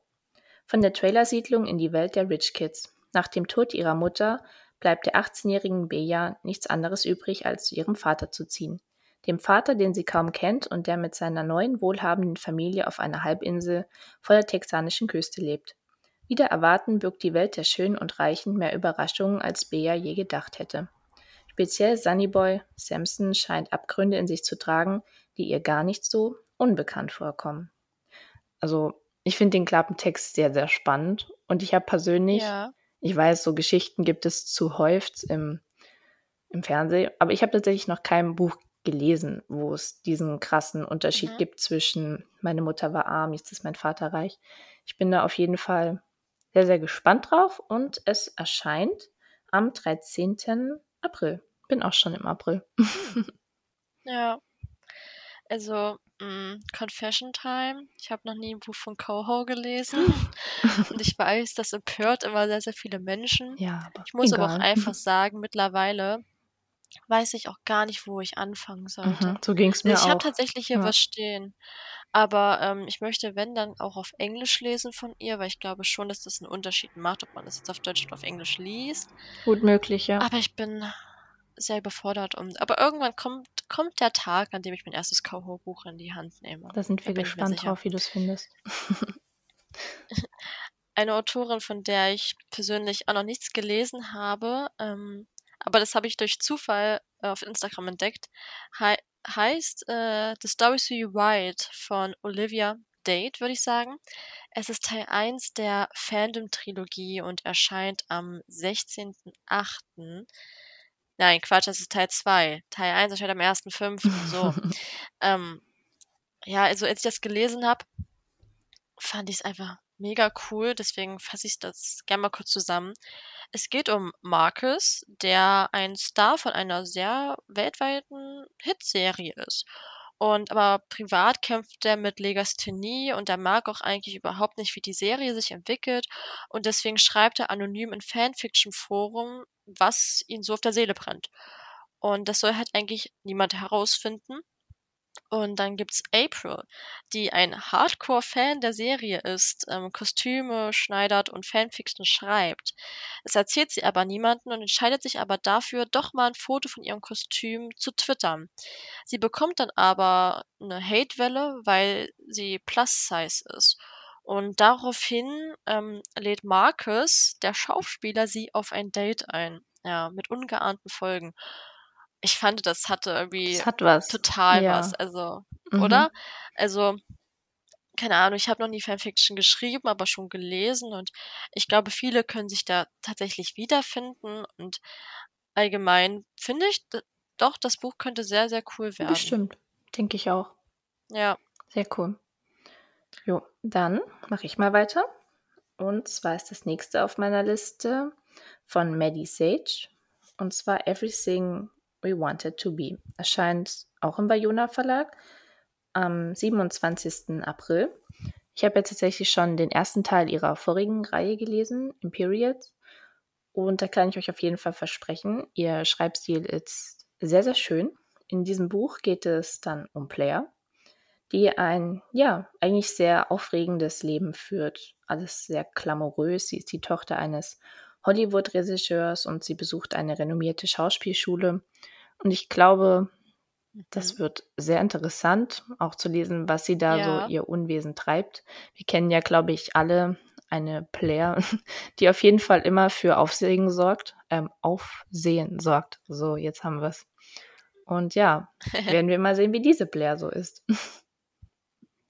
Von der Trailersiedlung in die Welt der Rich Kids. Nach dem Tod ihrer Mutter bleibt der 18-jährigen Bea nichts anderes übrig, als zu ihrem Vater zu ziehen. Dem Vater, den sie kaum kennt und der mit seiner neuen wohlhabenden Familie auf einer Halbinsel vor der texanischen Küste lebt. Wieder erwarten birgt die Welt der Schönen und Reichen mehr Überraschungen, als Bea je gedacht hätte. Speziell Sunnyboy Samson scheint Abgründe in sich zu tragen, die ihr gar nicht so unbekannt vorkommen. Also, ich finde den Klappentext sehr, sehr spannend und ich habe persönlich, Ja. ich weiß, so Geschichten gibt es zuhäuft im, im Fernsehen, aber ich habe tatsächlich noch kein Buch gelesen, wo es diesen krassen Unterschied Mhm. gibt zwischen meine Mutter war arm, jetzt ist mein Vater reich. Ich bin da auf jeden Fall sehr, sehr gespannt drauf und es erscheint am 13. April. Bin auch schon im April. Ja. Also, mm, Confession Time. Ich habe noch nie ein Buch von Coho gelesen. Und ich weiß, das empört immer sehr, sehr viele Menschen. Ja, aber Ich muss aber auch egal. einfach sagen, mittlerweile weiß ich auch gar nicht, wo ich anfangen sollte. Mhm, so ging es mir ich habe auch. tatsächlich hier Ja. was stehen. Aber ähm, ich möchte, wenn, dann auch auf Englisch lesen von ihr, weil ich glaube schon, dass das einen Unterschied macht, ob man das jetzt auf Deutsch oder auf Englisch liest. Gut möglich, ja. Aber ich bin sehr überfordert. Und, aber irgendwann kommt kommt der Tag, an dem ich mein erstes Cowboy-Buch in die Hand nehme. Da sind wir Da ich gespannt drauf, wie du es findest. Eine Autorin, von der ich persönlich auch noch nichts gelesen habe, ähm, aber das habe ich durch Zufall äh, auf Instagram entdeckt, hei heißt äh, The Stories You Write von Olivia Date, würde ich sagen. Es ist Teil 1 der Fandom-Trilogie und erscheint am 16.08. Nein, Quatsch, das ist Teil 2. Teil 1 erscheint am 1.5. So. ähm, ja, also als ich das gelesen habe, fand ich es einfach mega cool. Deswegen fasse ich das gerne mal kurz zusammen. Es geht um Marcus, der ein Star von einer sehr weltweiten Hitserie ist. Und aber privat kämpft er mit Legasthenie und er mag auch eigentlich überhaupt nicht, wie die Serie sich entwickelt. Und deswegen schreibt er anonym in Fanfiction-Forum, was ihn so auf der Seele brennt. Und das soll halt eigentlich niemand herausfinden. Und dann gibt's April, die ein Hardcore-Fan der Serie ist, ähm, Kostüme schneidert und Fanfiction schreibt. Das erzählt sie aber niemanden und entscheidet sich aber dafür, doch mal ein Foto von ihrem Kostüm zu twittern. Sie bekommt dann aber eine Hate-Welle, weil sie Plus-Size ist. Und daraufhin ähm, lädt Marcus, der Schauspieler, sie auf ein Date ein. Ja, mit ungeahnten Folgen. Ich fand, das hatte irgendwie Es hat was. total Ja. was. Also, Mhm. oder? Also, keine Ahnung, ich habe noch nie Fanfiction geschrieben, aber schon gelesen und ich glaube, viele können sich da tatsächlich wiederfinden und allgemein finde ich doch, das Buch könnte sehr, sehr cool werden. Bestimmt. Denke ich auch. Ja. Sehr cool. Jo, dann mache ich mal weiter. Und zwar ist das nächste auf meiner Liste von Maddie Sage. Und zwar Everything We Wanted to Be. Erscheint auch im Bayona Verlag am 27. April. Ich habe jetzt tatsächlich schon den ersten Teil ihrer vorigen Reihe gelesen, Imperials. Und da kann ich euch auf jeden Fall versprechen, ihr Schreibstil ist sehr, sehr schön. In diesem Buch geht es dann um Player, die ein, ja, eigentlich sehr aufregendes Leben führt. Alles sehr glamourös. Sie ist die Tochter eines Hollywood-Regisseurs und sie besucht eine renommierte Schauspielschule. Und ich glaube, das Mhm. wird sehr interessant, auch zu lesen, was sie da Ja. so ihr Unwesen treibt. Wir kennen ja, glaube ich, alle eine Player, die auf jeden Fall immer für Aufsehen sorgt. Ähm, Aufsehen sorgt. So, jetzt haben wir es. Und ja, werden wir mal sehen, wie diese Blair so ist.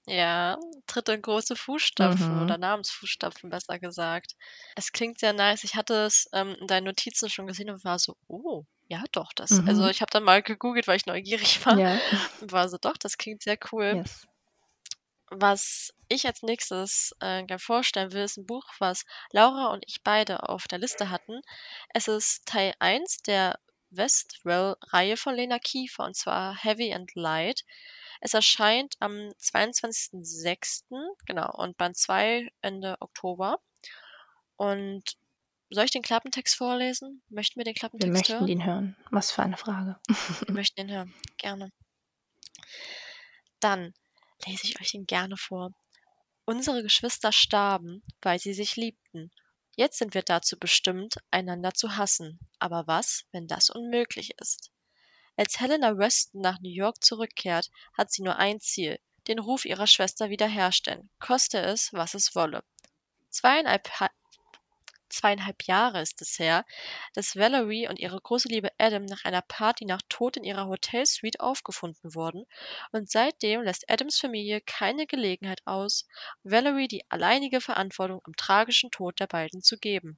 Ja, tritt in große Fußstapfen Mhm. oder Namensfußstapfen, besser gesagt. Es klingt sehr nice. Ich hatte es ähm, in deinen Notizen schon gesehen und war so, oh, ja doch, das. Also Mhm. ich habe dann mal gegoogelt, weil ich neugierig war Ja. und war so, doch, das klingt sehr cool. Yes. Was ich als nächstes äh, gerne vorstellen will, ist ein Buch, was Laura und ich beide auf der Liste hatten. Es ist Teil 1 der Westwell-Reihe von Lena Kiefer und zwar Heavy and Light. Es erscheint am 22.06. genau und Band 2 Ende Oktober. Und soll ich den Klappentext vorlesen? Möchten wir den Wir Klappentext möchten hören? ihn hören. Was für eine Frage. Wir möchten ihn hören. Gerne. Dann lese ich euch ihn gerne vor. Unsere Geschwister starben, weil sie sich liebten. Jetzt sind wir dazu bestimmt, einander zu hassen. Aber was, wenn das unmöglich ist? Als Helena Weston nach New York zurückkehrt, hat sie nur ein Ziel, den Ruf ihrer Schwester wiederherstellen, koste es, was es wolle. Zweieinhalb, Ha- zweieinhalb Jahre ist es her, dass Valerie und ihre große Liebe Adam nach einer Party nach Tod in ihrer Hotelsuite aufgefunden wurden und seitdem lässt Adams Familie keine Gelegenheit aus, Valerie die alleinige Verantwortung am tragischen Tod der beiden zu geben.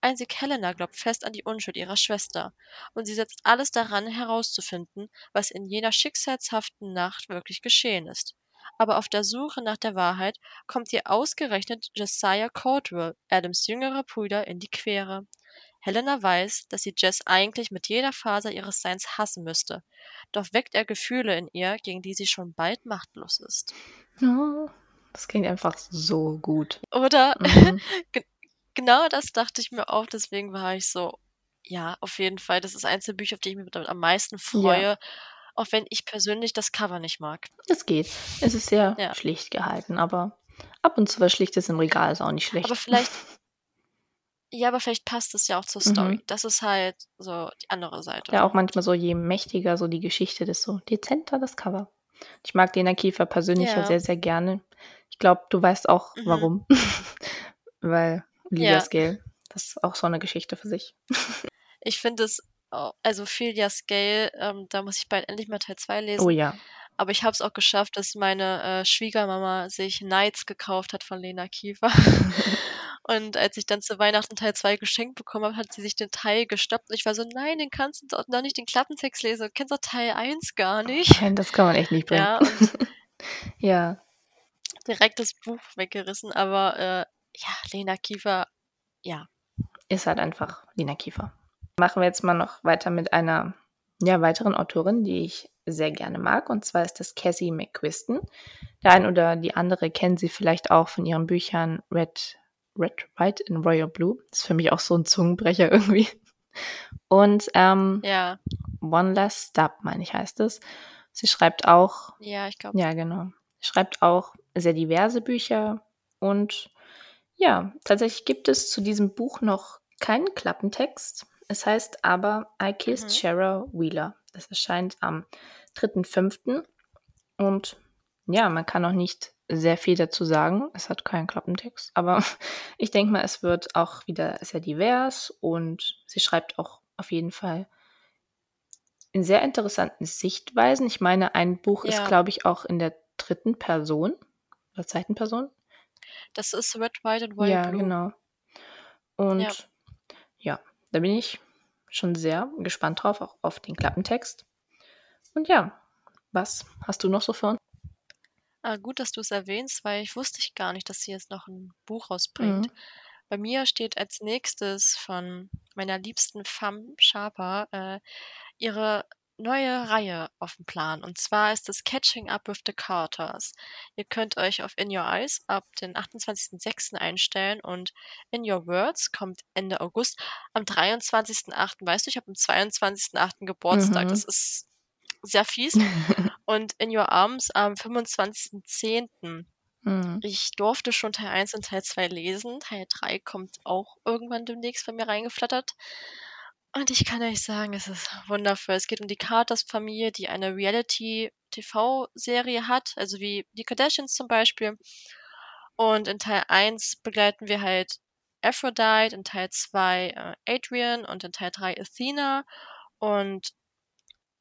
Einzig Helena glaubt fest an die Unschuld ihrer Schwester und sie setzt alles daran herauszufinden, was in jener schicksalshaften Nacht wirklich geschehen ist. Aber auf der Suche nach der Wahrheit kommt ihr ausgerechnet Josiah Caldwell, Adams jüngerer Bruder, in die Quere. Helena weiß, dass sie Jess eigentlich mit jeder Faser ihres Seins hassen müsste, doch weckt er Gefühle in ihr, gegen die sie schon bald machtlos ist. Oh, das klingt einfach so gut. Oder Mhm. genau das dachte ich mir auch, deswegen war ich so, ja, auf jeden Fall, das ist eins der Bücher, auf die ich mich damit am meisten freue, auch wenn ich persönlich das Cover nicht mag. Es geht. Es ist sehr Ja. schlicht gehalten, aber ab und zu was Schlichtes im Regal ist auch nicht schlecht. Aber vielleicht, Ja, aber vielleicht passt es ja auch zur Story. Mhm. Das ist halt so die andere Seite. Ja, auch manchmal so, je mächtiger so die Geschichte, desto dezenter das Cover. Ich mag Lena Kiefer persönlich ja, ja sehr, sehr gerne. Ich glaube, du weißt auch, mhm. warum. Weil Olivia ja. Scale, das ist auch so eine Geschichte für sich. ich finde es, also Philia Scale, ähm, da muss ich bald endlich mal Teil 2 lesen. Oh ja. Aber ich habe es auch geschafft, dass meine äh, Schwiegermama sich Knights gekauft hat von Lena Kiefer. und als ich dann zu Weihnachten Teil 2 geschenkt bekommen habe, hat sie sich den Teil gestoppt. Und ich war so, nein, den kannst du doch noch nicht den Klappentext lesen. Du kennst doch Teil 1 gar nicht. Nein, das kann man echt nicht bringen. Ja, ja. direkt das Buch weggerissen. Aber äh, ja, Lena Kiefer, ja. Ist halt einfach Lena Kiefer. Machen wir jetzt mal noch weiter mit einer ja, weiteren Autorin, die ich sehr gerne mag. Und zwar ist das Cassie McQuiston. Der ein oder die andere kennen sie vielleicht auch von ihren Büchern Red, Red, White and Royal Blue. Das ist für mich auch so ein Zungenbrecher irgendwie. Und ähm, ja. One Last Stop, meine ich, heißt es. Sie schreibt auch. Ja, ich glaube. Ja, genau. Sie schreibt auch sehr diverse Bücher. Und ja, tatsächlich gibt es zu diesem Buch noch keinen Klappentext. Es heißt aber I Kissed mhm. Shara Wheeler. Das erscheint am 3.5. Und ja, man kann auch nicht sehr viel dazu sagen. Es hat keinen Klappentext, aber ich denke mal, es wird auch wieder sehr divers und sie schreibt auch auf jeden Fall in sehr interessanten Sichtweisen. Ich meine, ein Buch ja. ist, glaube ich, auch in der dritten Person oder zweiten Person. Das ist Red, White and White Ja, Blue. genau. Und ja. ja, da bin ich schon sehr gespannt drauf, auch auf den Klappentext. Und ja, was hast du noch so für uns? Ah, gut, dass du es erwähnst, weil ich wusste ich gar nicht, dass sie jetzt noch ein Buch rausbringt. Mhm. Bei mir steht als nächstes von meiner liebsten Femme Sharper äh, ihre neue Reihe auf dem Plan. Und zwar ist es Catching Up with the Carters. Ihr könnt euch auf In Your Eyes ab den 28.06. einstellen und In Your Words kommt Ende August. Am 23.08. weißt du, ich habe am 22.08. Geburtstag. Mhm. Das ist sehr fies. und In Your Arms am 25.10. Mhm. Ich durfte schon Teil 1 und Teil 2 lesen. Teil 3 kommt auch irgendwann demnächst bei mir reingeflattert. Und ich kann euch sagen, es ist wundervoll. Es geht um die Carters-Familie, die eine Reality-TV-Serie hat, also wie die Kardashians zum Beispiel. Und in Teil 1 begleiten wir halt Aphrodite, in Teil 2 äh, Adrian und in Teil 3 Athena. Und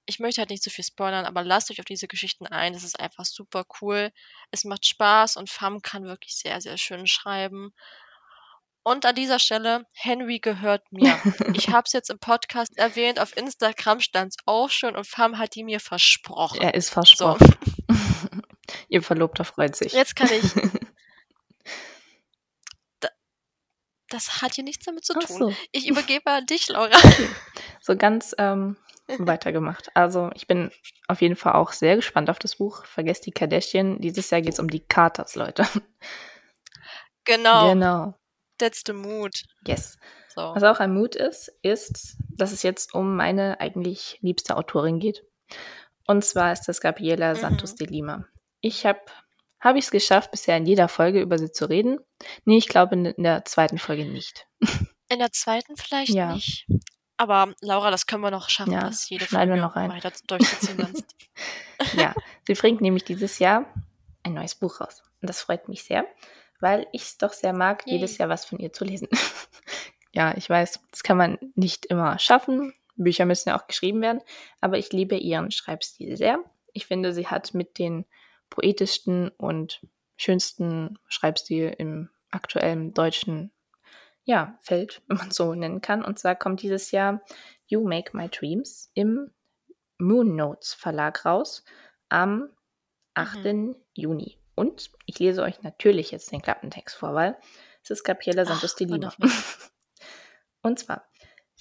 ich möchte halt nicht zu so viel spoilern, aber lasst euch auf diese Geschichten ein. Es ist einfach super cool. Es macht Spaß und Fam kann wirklich sehr, sehr schön schreiben. Und an dieser Stelle, Henry gehört mir. Ich habe es jetzt im Podcast erwähnt, auf Instagram stand es auch schon und Fam hat die mir versprochen. Er ist versprochen. So. Ihr Verlobter freut sich. Jetzt kann ich. das hat hier nichts damit zu tun. So. Ich übergebe an dich, Laura. Okay. So ganz ähm, weitergemacht. Also ich bin auf jeden Fall auch sehr gespannt auf das Buch. Vergesst die Kardashian. Dieses Jahr geht es um die Carters, Leute. Genau. Genau. The mood. Yes. So. Was auch ein Mut ist, ist, dass es jetzt um meine eigentlich liebste Autorin geht. Und zwar ist das Gabriela mhm. Santos de Lima. Ich habe habe ich es geschafft, bisher in jeder Folge über sie zu reden? Nee, ich glaube in, in der zweiten Folge nicht. In der zweiten vielleicht ja. nicht. Aber Laura, das können wir noch schaffen, ja, das jede Folge wir noch rein. weiter durchzuziehen. ja, sie bringt nämlich dieses Jahr ein neues Buch raus. Und das freut mich sehr weil ich es doch sehr mag, Yay. jedes Jahr was von ihr zu lesen. ja, ich weiß, das kann man nicht immer schaffen. Bücher müssen ja auch geschrieben werden, aber ich liebe ihren Schreibstil sehr. Ich finde, sie hat mit den poetischsten und schönsten Schreibstil im aktuellen deutschen ja, Feld, wenn man so nennen kann. Und zwar kommt dieses Jahr You Make My Dreams im Moon Notes Verlag raus am 8. Mhm. Juni. Und ich lese euch natürlich jetzt den Klappentext vor, weil es ist Gabriela Santos de Lima. Und zwar,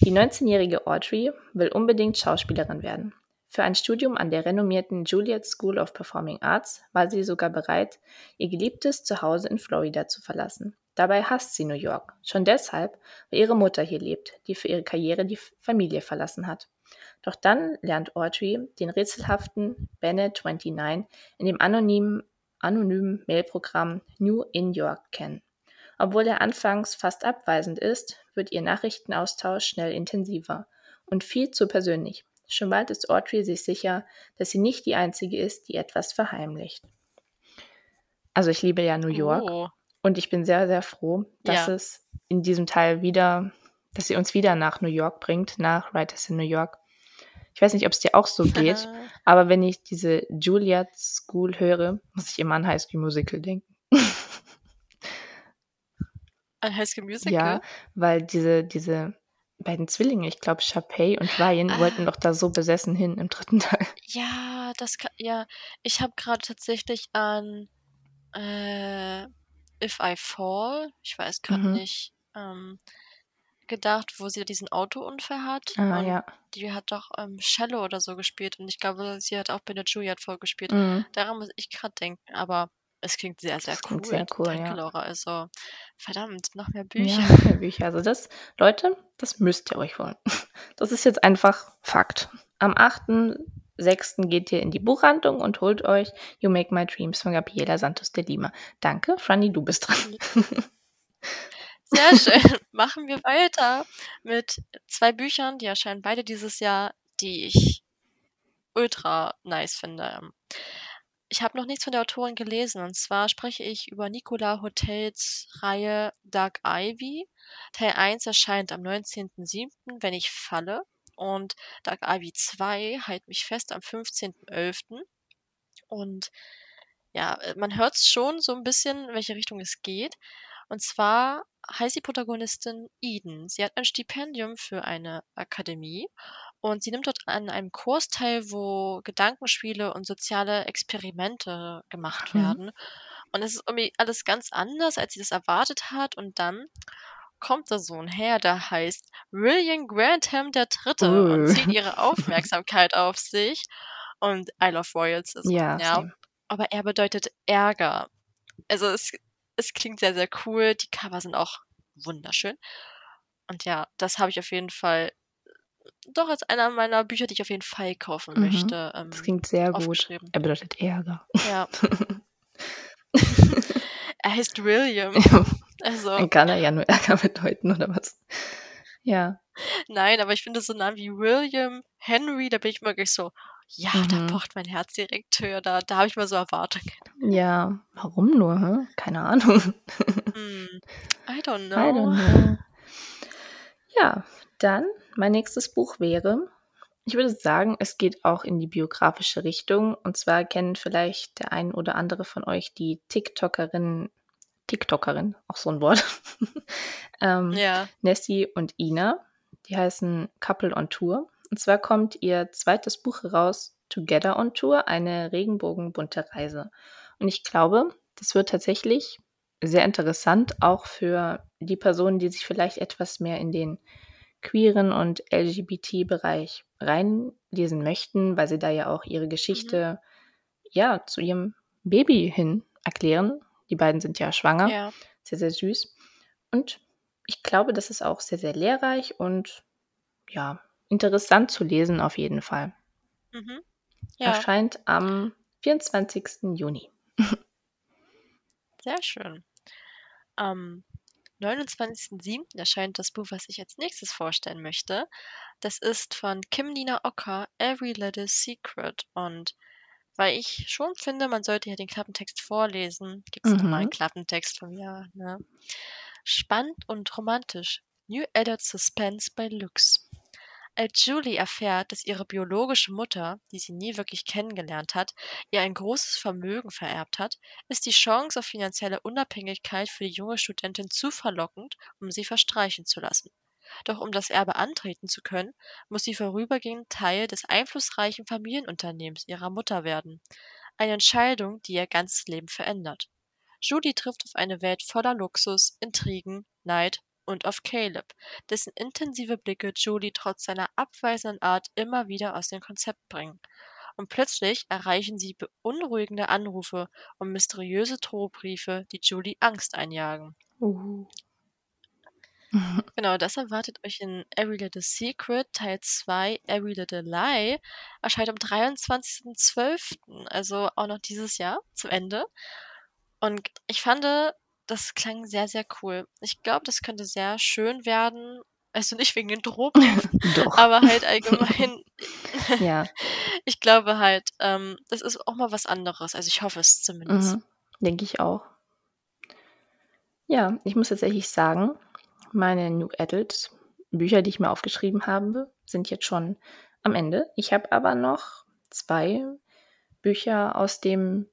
die 19-jährige Audrey will unbedingt Schauspielerin werden. Für ein Studium an der renommierten Juilliard School of Performing Arts war sie sogar bereit, ihr geliebtes Zuhause in Florida zu verlassen. Dabei hasst sie New York, schon deshalb, weil ihre Mutter hier lebt, die für ihre Karriere die Familie verlassen hat. Doch dann lernt Audrey den rätselhaften Bennett 29 in dem anonymen anonymen Mailprogramm New in York kennen. Obwohl er anfangs fast abweisend ist, wird ihr Nachrichtenaustausch schnell intensiver und viel zu persönlich. Schon bald ist Audrey sich sicher, dass sie nicht die Einzige ist, die etwas verheimlicht. Also ich liebe ja New York oh. und ich bin sehr, sehr froh, dass ja. es in diesem Teil wieder, dass sie uns wieder nach New York bringt, nach Writers in New York. Ich weiß nicht, ob es dir auch so geht, aber wenn ich diese Juilliard School höre, muss ich immer an High School Musical denken. An High School Musical? Ja, weil diese, diese beiden Zwillinge, ich glaube Sharpay und Ryan, ah. wollten doch da so besessen hin im dritten Teil. Ja, das kann, ja, ich habe gerade tatsächlich an äh, If I Fall, ich weiß gerade mhm. nicht, ähm, gedacht, wo sie diesen Autounfall hat. Ah, ja. die hat doch ähm, Shallow oder so gespielt und ich glaube, sie hat auch bei der Juliet vorgespielt. Mhm. Daran muss ich gerade denken, aber es klingt sehr, sehr das cool. sehr cool, Danke, ja. Laura. Also, verdammt, noch mehr Bücher. Ja, mehr Bücher. Also das, Leute, das müsst ihr euch wollen. Das ist jetzt einfach Fakt. Am 8.6. geht ihr in die Buchhandlung und holt euch You Make My Dreams von Gabriela Santos de Lima. Danke, Franny, du bist dran. Sehr schön. Machen wir weiter mit zwei Büchern, die erscheinen beide dieses Jahr, die ich ultra nice finde. Ich habe noch nichts von der Autorin gelesen. Und zwar spreche ich über Nicola Hotels Reihe Dark Ivy. Teil 1 erscheint am 19.07., wenn ich falle. Und Dark Ivy 2 hält mich fest am 15.11. Und ja, man hört schon so ein bisschen, in welche Richtung es geht. Und zwar heißt die Protagonistin Eden. Sie hat ein Stipendium für eine Akademie und sie nimmt dort an einem Kurs teil, wo Gedankenspiele und soziale Experimente gemacht mhm. werden. Und es ist irgendwie alles ganz anders, als sie das erwartet hat. Und dann kommt da so ein Herr, der heißt William Grantham III. Uh. und zieht ihre Aufmerksamkeit auf sich. Und I Love Royals ist ja, ja. Aber er bedeutet Ärger. Also es es klingt sehr, sehr cool. Die Cover sind auch wunderschön. Und ja, das habe ich auf jeden Fall doch als einer meiner Bücher, die ich auf jeden Fall kaufen mhm. möchte. Ähm, das klingt sehr gut. Er bedeutet Ärger. Ja. er heißt William. Also, Dann kann er ja nur Ärger bedeuten, oder was? Ja. Nein, aber ich finde so Namen wie William, Henry, da bin ich wirklich so, ja, mhm. da pocht mein Herz direkt höher. Da, da habe ich mal so Erwartungen. Ja, warum nur? Hä? Keine Ahnung. mm, I don't know. I don't know. Ja, dann mein nächstes Buch wäre, ich würde sagen, es geht auch in die biografische Richtung. Und zwar kennen vielleicht der ein oder andere von euch die TikTokerin, TikTokerin, auch so ein Wort, ähm, ja. Nessie und Ina. Die heißen Couple on Tour. Und zwar kommt ihr zweites Buch heraus, Together on Tour, eine regenbogenbunte Reise. Und ich glaube, das wird tatsächlich sehr interessant, auch für die Personen, die sich vielleicht etwas mehr in den queeren und LGBT-Bereich reinlesen möchten, weil sie da ja auch ihre Geschichte mhm. ja zu ihrem Baby hin erklären. Die beiden sind ja schwanger. Ja. Sehr, sehr süß. Und ich glaube, das ist auch sehr, sehr lehrreich und ja, interessant zu lesen auf jeden Fall. Mhm. Ja. Erscheint am 24. Juni. Sehr schön. Am 29.07. erscheint das Buch, was ich als nächstes vorstellen möchte. Das ist von Kim Nina Ocker, Every Little Secret. Und weil ich schon finde, man sollte ja den Klappentext vorlesen, gibt es mhm. nochmal einen Klappentext von mir. Ne? Spannend und romantisch. New Adult Suspense bei Lux. Als Julie erfährt, dass ihre biologische Mutter, die sie nie wirklich kennengelernt hat, ihr ein großes Vermögen vererbt hat, ist die Chance auf finanzielle Unabhängigkeit für die junge Studentin zu verlockend, um sie verstreichen zu lassen. Doch um das Erbe antreten zu können, muss sie vorübergehend Teil des einflussreichen Familienunternehmens ihrer Mutter werden. Eine Entscheidung, die ihr ganzes Leben verändert. Julie trifft auf eine Welt voller Luxus, Intrigen, Neid und auf Caleb, dessen intensive Blicke Julie trotz seiner abweisenden Art immer wieder aus dem Konzept bringen. Und plötzlich erreichen sie beunruhigende Anrufe und mysteriöse Drohbriefe, die Julie Angst einjagen. Uh. Genau, das erwartet euch in Every Little Secret Teil 2 Every Little Lie. Erscheint am 23.12., also auch noch dieses Jahr, zum Ende. Und ich fand, das klang sehr, sehr cool. Ich glaube, das könnte sehr schön werden. Also nicht wegen den Doch. aber halt allgemein. Ja. Ich glaube halt, ähm, das ist auch mal was anderes. Also ich hoffe es zumindest. Mhm. Denke ich auch. Ja, ich muss tatsächlich sagen, meine New Adult Bücher, die ich mir aufgeschrieben habe, sind jetzt schon am Ende. Ich habe aber noch zwei Bücher aus dem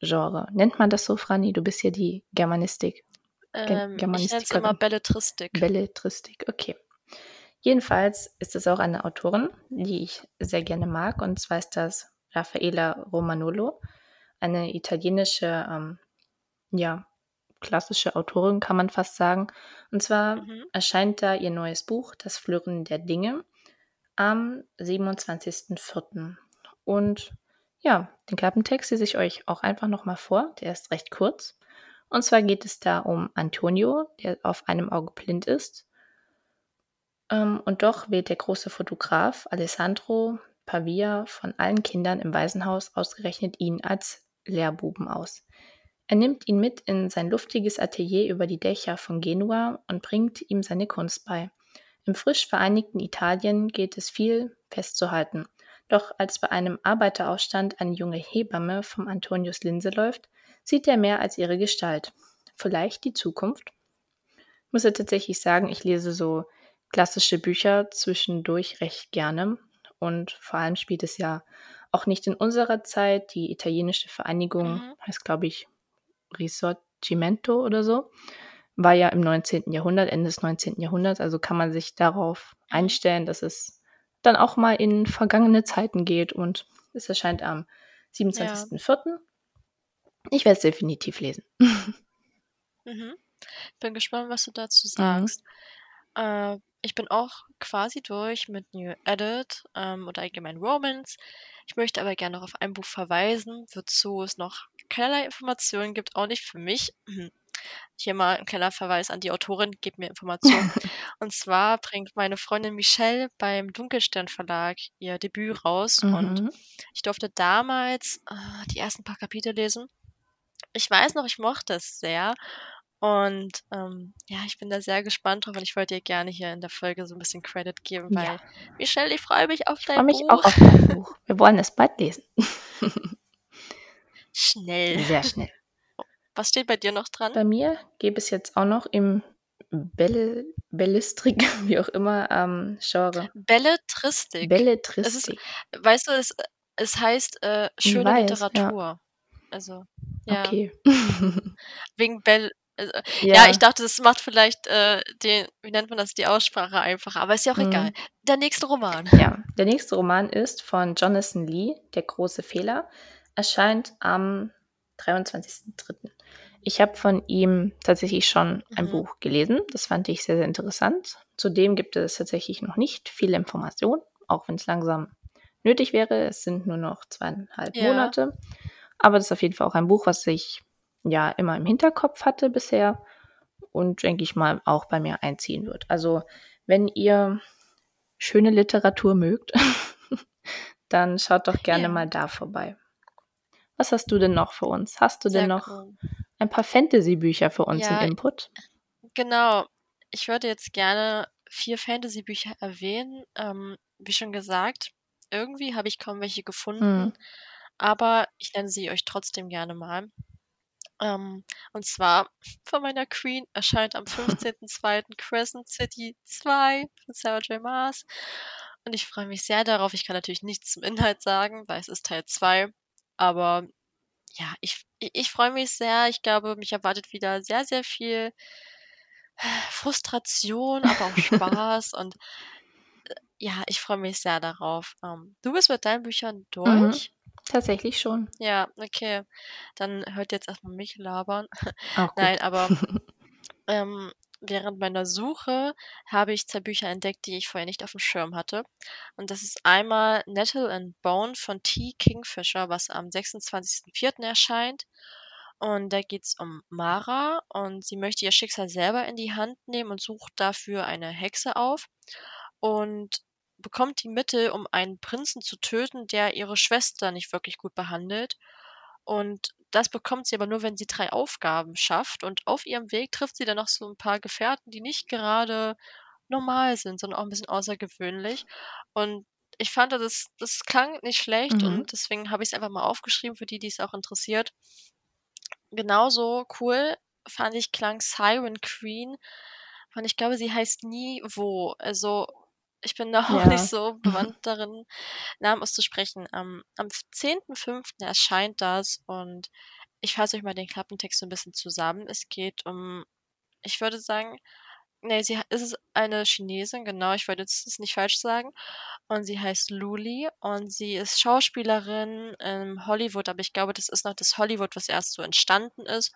Bellistrik-Genre. Nennt man das so, Franny? Du bist ja die Germanistik. Ähm, ich nenne es immer Belletristik. Belletristik, okay. Jedenfalls ist es auch eine Autorin, die ich sehr gerne mag, und zwar ist das Raffaella Romanolo, eine italienische, ähm, ja, klassische Autorin, kann man fast sagen. Und zwar mhm. erscheint da ihr neues Buch, Das Flirren der Dinge, am 27.04. Und ja, den Klappentext lese ich euch auch einfach nochmal vor. Der ist recht kurz. Und zwar geht es da um Antonio, der auf einem Auge blind ist. Ähm, und doch wählt der große Fotograf Alessandro Pavia von allen Kindern im Waisenhaus ausgerechnet ihn als Lehrbuben aus. Er nimmt ihn mit in sein luftiges Atelier über die Dächer von Genua und bringt ihm seine Kunst bei. Im frisch vereinigten Italien geht es viel festzuhalten. Doch als bei einem Arbeiterausstand eine junge Hebamme vom Antonius Linse läuft, sieht er mehr als ihre Gestalt. Vielleicht die Zukunft? Ich muss ja tatsächlich sagen, ich lese so klassische Bücher zwischendurch recht gerne. Und vor allem spielt es ja auch nicht in unserer Zeit. Die italienische Vereinigung mhm. heißt, glaube ich, Risorgimento oder so. War ja im 19. Jahrhundert, Ende des 19. Jahrhunderts. Also kann man sich darauf mhm. einstellen, dass es dann auch mal in vergangene Zeiten geht. Und es erscheint am 27.04. Ja. Ich werde es definitiv lesen. Mhm. Bin gespannt, was du dazu sagst. Mhm. Äh, ich bin auch quasi durch mit New Edit ähm, oder allgemein Romance. Ich möchte aber gerne noch auf ein Buch verweisen, wozu es noch keinerlei Informationen gibt, auch nicht für mich. Hier mal ein kleiner Verweis an die Autorin, gebt mir Informationen. und zwar bringt meine Freundin Michelle beim Dunkelstern Verlag ihr Debüt raus mhm. und ich durfte damals äh, die ersten paar Kapitel lesen ich weiß noch, ich mochte es sehr. Und ähm, ja, ich bin da sehr gespannt drauf, weil ich wollte dir gerne hier in der Folge so ein bisschen Credit geben, weil ja. Michelle, ich freue mich auf dein Buch. Ich freue mich auch auf dein Buch. Wir wollen es bald lesen. schnell. Sehr schnell. Was steht bei dir noch dran? Bei mir gäbe es jetzt auch noch im Belle, Bellistrik, wie auch immer, ähm, Genre. Belletristik. Belletristik. Ist, weißt du, es, es heißt äh, schöne weiß, Literatur. Ja. Also. Ja. Okay. Wegen Bell. Also, ja. ja. ich dachte, das macht vielleicht äh, den, wie nennt man das, die Aussprache einfacher, aber ist ja auch mhm. egal. Der nächste Roman. Ja, der nächste Roman ist von Jonathan Lee, Der große Fehler, erscheint am 23.03. Ich habe von ihm tatsächlich schon ein mhm. Buch gelesen. Das fand ich sehr, sehr interessant. Zudem gibt es tatsächlich noch nicht viele Informationen, auch wenn es langsam nötig wäre. Es sind nur noch zweieinhalb ja. Monate. Aber das ist auf jeden Fall auch ein Buch, was ich ja immer im Hinterkopf hatte bisher und denke ich mal auch bei mir einziehen wird. Also wenn ihr schöne Literatur mögt, dann schaut doch gerne ja. mal da vorbei. Was hast du denn noch für uns? Hast du Sehr denn noch cool. ein paar Fantasy-Bücher für uns ja, im Input? Genau. Ich würde jetzt gerne vier Fantasy-Bücher erwähnen. Ähm, wie schon gesagt, irgendwie habe ich kaum welche gefunden. Hm aber ich nenne sie euch trotzdem gerne mal. Ähm, und zwar von meiner Queen erscheint am 15.02. Crescent City 2 von Sarah J. Maas. Und ich freue mich sehr darauf. Ich kann natürlich nichts zum Inhalt sagen, weil es ist Teil 2. Aber ja, ich, ich, freue mich sehr. Ich glaube, mich erwartet wieder sehr, sehr viel Frustration, aber auch Spaß. und äh, ja, ich freue mich sehr darauf. Ähm, du bist mit deinen Büchern mhm. durch. Mhm. Tatsächlich schon. Ja, okay. Dann hört jetzt erstmal mich labern. Nein, aber ähm, während meiner Suche habe ich zwei Bücher entdeckt, die ich vorher nicht auf dem Schirm hatte. Und das ist einmal Nettle and Bone von T. Kingfisher, was am 26.04. erscheint. Und da geht es um Mara und sie möchte ihr Schicksal selber in die Hand nehmen und sucht dafür eine Hexe auf. Und bekommt die Mittel, um einen Prinzen zu töten, der ihre Schwester nicht wirklich gut behandelt. Und das bekommt sie aber nur, wenn sie drei Aufgaben schafft. Und auf ihrem Weg trifft sie dann noch so ein paar Gefährten, die nicht gerade normal sind, sondern auch ein bisschen außergewöhnlich. Und ich fand, das das klang nicht schlecht Mhm. und deswegen habe ich es einfach mal aufgeschrieben für die, die es auch interessiert. Genauso cool fand ich klang Siren Queen und ich glaube, sie heißt Nivo. Also, ich bin da auch nicht Ja. so bewandt darin, Namen auszusprechen. Am am 10.05. erscheint das und ich fasse euch mal den Klappentext so 'n bisschen zusammen. Es geht um ich würde sagen ne, sie es ist eine Chinesin, genau, ich wollte jetzt das nicht falsch sagen. Und sie heißt Luli und sie ist Schauspielerin in Hollywood, aber ich glaube, das ist noch das Hollywood, was erst so entstanden ist.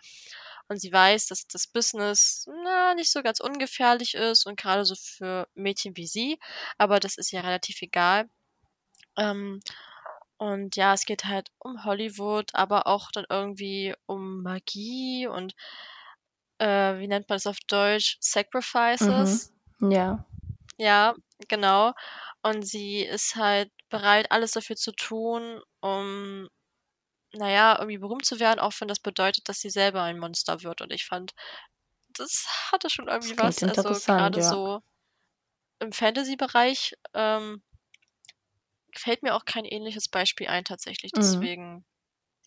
Und sie weiß, dass das Business, na, nicht so ganz ungefährlich ist und grade so für Mädchen wie sie, aber das ist ihr relativ egal. Ähm, und ja, es geht halt um Hollywood, aber auch dann irgendwie um Magie und, äh, wie nennt man das auf Deutsch? Mhm. Sacrifices? Ja. Ja, genau. Und sie ist halt bereit, alles dafür zu tun, um, na ja, irgendwie berühmt zu werden, auch wenn das bedeutet, dass sie selber ein Monster wird. Und ich fand, das hatte schon irgendwie was. Also, grade ja. so im Fantasy-Bereich, ähm fällt mir auch kein ähnliches Beispiel ein tatsächlich. Mhm.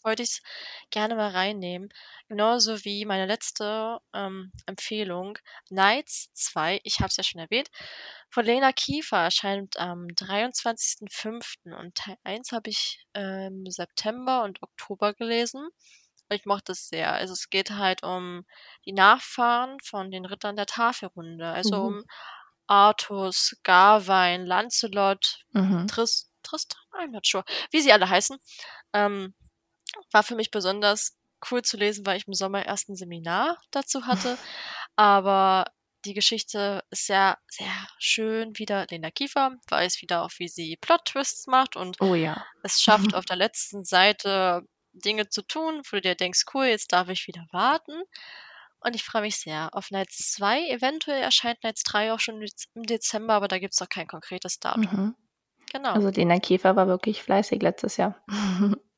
Wollte ich's gerne mal reinnehmen. Genauso wie meine letzte, ähm, Empfehlung, Knights 2, ich habe es ja schon erwähnt, von Lena Kiefer, erscheint am 23.05. und Teil 1 habe ich im September und Oktober gelesen. Ich mochte es sehr. Also, es geht halt um die Nachfahren von den Rittern der Tafelrunde, also Uh. um Artus, Gawain, Lancelot, Mhm. Tris Tristan? I'm not sure, wie sie alle heißen. Ähm, war für mich besonders cool zu lesen, weil ich im Sommer erst 'n Seminar dazu hatte. Aber die Geschichte ist sehr, sehr schön wieder. Lena Kiefer weiß wieder auch, wie sie Plot-Twists macht und Oh ja. es schafft auf der letzten Seite Dinge zu tun, wo du dir denkst: „Cool, jetzt darf ich wieder warten.“ Und ich freue mich sehr auf Knights 2. Eventuell erscheint Knights 3 auch schon im Dezember, aber da gibt's noch kein konkretes Datum. Mhm. Genau. Also, Lena Kiefer war wirklich fleißig letztes Jahr.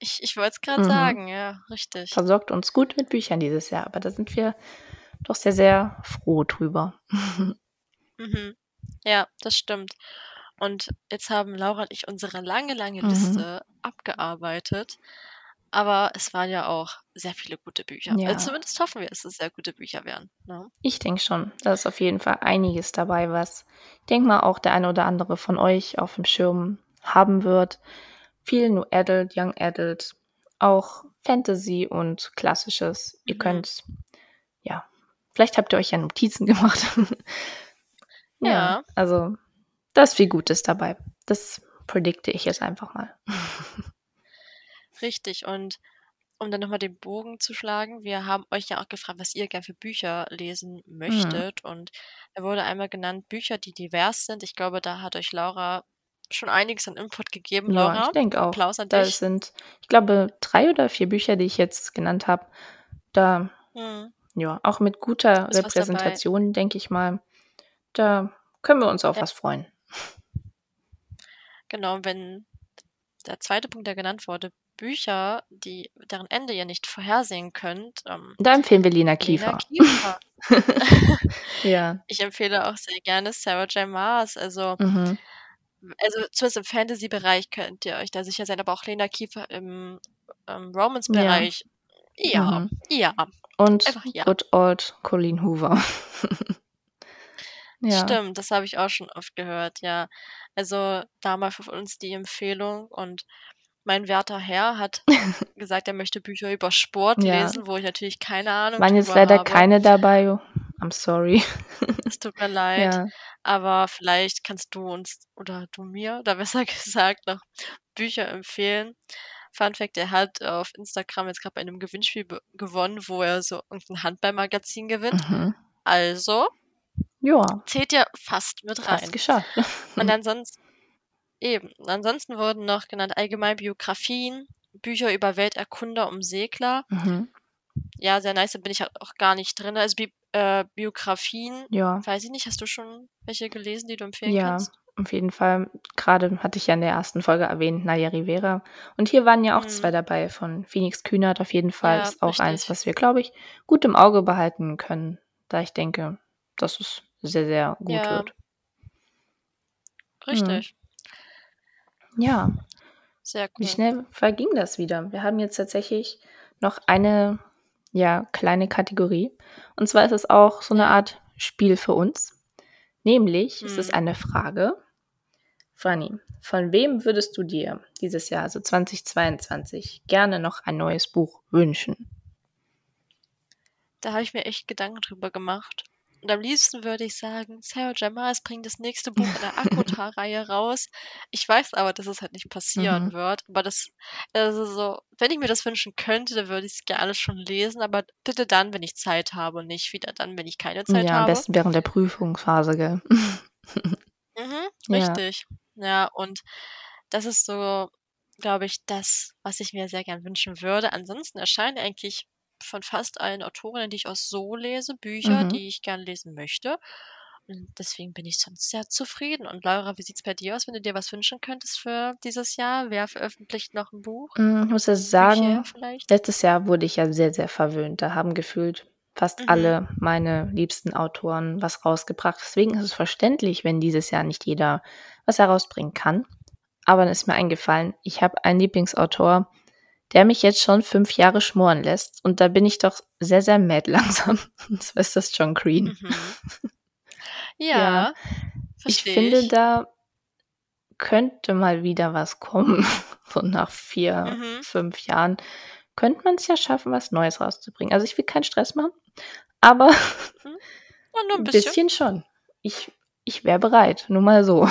Ich ich wollte es grad Mhm. sagen, ja, richtig. Versorgt uns gut mit Büchern dieses Jahr, aber da sind wir doch sehr, sehr froh drüber. Mhm. Ja, das stimmt. Und jetzt haben Laura und ich unsere lange, lange Mhm. Liste abgearbeitet, aber es waren ja auch sehr viele gute Bücher. Also, Ja. zumindest hoffen wir, dass es sehr gute Bücher werden, ne? Ich denke schon. Da ist auf jeden Fall einiges dabei, was ich denke mal auch der eine oder andere von euch aufm Schirm haben wird. Viel New Adult, Young Adult, auch Fantasy und Klassisches. Ihr Mhm. könnt ja, vielleicht habt ihr euch ja Notizen gemacht. Ja, Ja. also, da ist viel Gutes dabei. Das predikte ich jetzt einfach mal. Richtig. Und um dann noch mal den Bogen zu schlagen, wir haben euch ja auch gefragt, was ihr gern für Bücher lesen Mhm. möchtet. Und da wurde einmal genannt, Bücher, die divers sind. Ich glaube, da hat euch Laura schon einiges an Input gegeben. Ja, ich Laura, denke auch. Applaus an Da dich. sind, ich glaube, 3 oder 4 Bücher, die ich jetzt genannt habe. Da Mhm. ja, auch mit guter. Repräsentation, denke ich mal. Da können wir uns auf Ja. was freuen. Genau, wenn der zweite Punkt, der genannt wurde, Bücher, die deren Ende ihr nicht vorhersehen könnt, ähm Da empfehlen wir Lena Lena Kiefer. Kiefer. Ja. Ich empfehle auch sehr gerne Sarah J. Maas. Also Mhm. Also, zumindest im Fantasy-Bereich könnt ihr euch da sicher sein, aber auch Lena Kiefer im, ähm, Ja. Romance-Bereich. Ja, Mhm. ja. Und Einfach ja. good old Colleen Hoover. Ja. Stimmt, das habe ich auch schon oft gehört, ja. Also, da mal für uns die Empfehlung und mein werter Herr hat gesagt, er möchte Bücher über Sport Ja. lesen, wo ich natürlich keine Ahnung Waren jetzt leider habe. keine dabei. I'm sorry. Es tut mir leid, Ja. aber vielleicht kannst du uns oder du mir oder besser gesagt noch Bücher empfehlen. Fun Fact, er hat auf Instagram jetzt grad bei einem Gewinnspiel gewonnen, wo er so irgend 'n Handballmagazin gewinnt. Mhm. Also Ja. zählt ja fast mit Fast rein. geschafft. Und ansonsten eben. Ansonsten wurden noch genannt allgemein Biografien, Bücher über Welterkunder um Segler. Mhm. Ja, sehr nice, da bin ich auch gar nicht drin. Also, Bi äh, Biografien, Ja. weiß ich nicht, hast du schon welche gelesen, die du empfehlen Ja, kannst? auf jeden Fall. Gerade hatte ich ja in der ersten Folge erwähnt, Nadia Rivera. Und hier waren ja auch mhm. zwei dabei von Phoenix Kühnert. Auf jeden Fall ja, ist auch richtig. eins, was wir, glaube ich, gut im Auge behalten können, da ich denke, dass es sehr, sehr gut ja. wird. Richtig. Mhm. Ja. Sehr cool. Wie schnell verging das wieder? Wir haben jetzt tatsächlich noch eine ja, kleine Kategorie. Und zwar ist es auch so eine Art Spiel für uns. Nämlich hm. ist es mhm. eine Frage. Franny, von wem würdest du dir dieses Jahr, also 2022, gerne noch ein neues Buch wünschen? Da habe ich mir echt Gedanken drüber gemacht. Und am liebsten würde ich sagen, Sarah J. Maas bringt das nächste Buch in der Akotar-Reihe raus. Ich weiß aber, dass es halt nicht passieren mhm. wird. Aber das, also so, wenn ich mir das wünschen könnte, dann würde ich es gerne schon lesen. Aber bitte dann, wenn ich Zeit habe und nicht wieder dann, wenn ich keine Zeit ja, habe. Ja, am besten während der Prüfungsphase, gell? mhm, richtig. Ja. ja, und das ist so, glaube ich, das, was ich mir sehr gern wünschen würde. Ansonsten erscheinen eigentlich von fast allen Autorinnen, die ich auch so lese, Bücher, Mhm. die ich gerne lesen möchte. Und deswegen bin ich sonst sehr zufrieden. Und Laura, wie sieht es bei dir aus, wenn du dir was wünschen könntest für dieses Jahr? Wer veröffentlicht noch ein Buch? Hm, ich muss ja sagen, letztes Jahr wurde ich ja sehr, sehr verwöhnt. Da haben gefühlt fast Mhm. alle meine liebsten Autoren was rausgebracht. Deswegen ist es verständlich, wenn dieses Jahr nicht jeder was herausbringen kann. Aber dann ist mir eingefallen, ich habe einen Lieblingsautor, der mich jetzt schon fünf Jahre schmoren lässt. Und da bin ich doch sehr, sehr mad langsam. Und zwar ist das John Green. Mhm. Ja, ja. ich finde, da könnte mal wieder was kommen. So nach vier, mhm. fünf Jahren könnte man es ja schaffen, was Neues rauszubringen. Also ich will keinen Stress machen, aber mhm. ja, ein bisschen. bisschen schon. Ich, ich wäre bereit, nur mal so.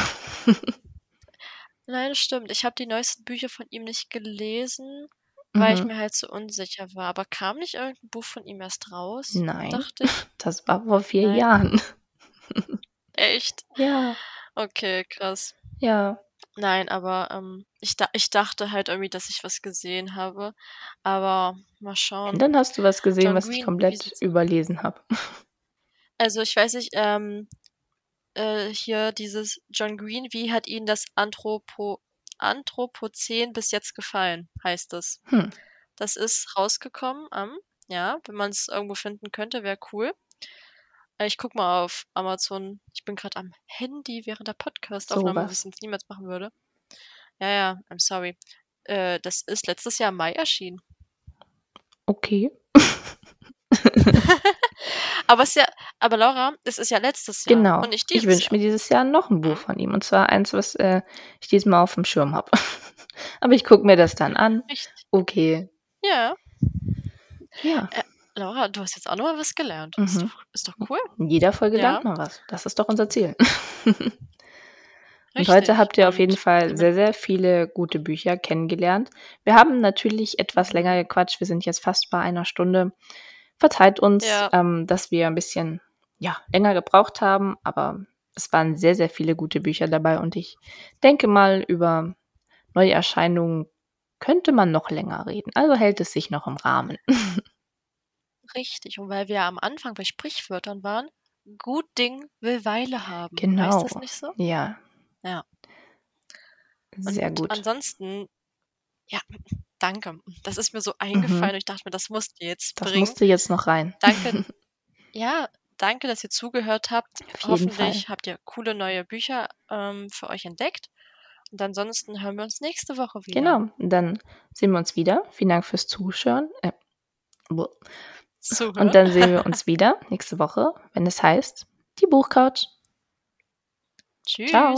Nein, stimmt. Ich habe die neuesten Bücher von ihm nicht gelesen. Weil ich mhm. mir halt so unsicher war. Aber kam nicht irgendein Buch von ihm erst raus? Nein. Dachte ich. Das war vor vier Nein. Jahren. Echt? Ja. Okay, krass. Ja. Nein, aber ähm, ich, da ich dachte halt irgendwie, dass ich was gesehen habe. Aber mal schauen. Dann hast du was gesehen, John was Green, ich komplett überlesen habe. Also ich weiß nicht, ähm, äh, hier dieses John Green, wie hat ihn das Anthropo Anthropozän bis jetzt gefallen, heißt es. Hm. Das ist rausgekommen am, ja, wenn man es irgendwo finden könnte, wäre cool. Äh, ich guck mal auf Amazon. Ich bin gerade am Handy während der Podcast-Aufnahme, was ich niemals machen würde. Ja, ja, I'm sorry. Äh, das ist letztes Jahr im Mai erschienen. Okay. Aber es ist ja, aber Laura, es ist ja letztes Jahr Genau. und nicht dieses Ich wünsche mir dieses Jahr noch ein Buch von ihm. Und zwar eins, was äh, ich dieses Mal auf dem Schirm habe. Aber ich gucke mir das dann an. Echt? Okay. Ja. Ja. Äh, Laura, du hast jetzt auch noch mal was gelernt. Ist, Mhm. doch, ist doch cool. In jeder Folge Ja. lernt man was. Das ist doch unser Ziel. Und heute habt ihr auf jeden Fall sehr, sehr viele gute Bücher kennengelernt. Wir haben natürlich etwas länger gequatscht. Wir sind jetzt fast bei einer Stunde. Verzeiht uns, ja. ähm, dass wir ein bisschen ja, länger gebraucht haben, aber es waren sehr, sehr viele gute Bücher dabei und ich denke mal, über neue Erscheinungen könnte man noch länger reden. Also hält es sich noch im Rahmen. Richtig, und weil wir am Anfang bei Sprichwörtern waren, gut Ding will Weile haben. Genau. Ist das nicht so? Ja. Ja. Sehr und gut. Ansonsten, ja, Danke. Das ist mir so eingefallen Mhm. und ich dachte mir, das musst du jetzt Das bringen. musste jetzt noch rein. Danke. Ja, danke, dass ihr zugehört habt. Hoffentlich Fall. habt ihr coole neue Bücher ähm, für euch entdeckt. Und ansonsten hören wir uns nächste Woche wieder. Genau. Und dann sehen wir uns wieder. Vielen Dank fürs Zuschauen. Äh. Zuhören. und dann sehen wir uns wieder nächste Woche, wenn es heißt, die Buchcouch. Tschüss. Ciao.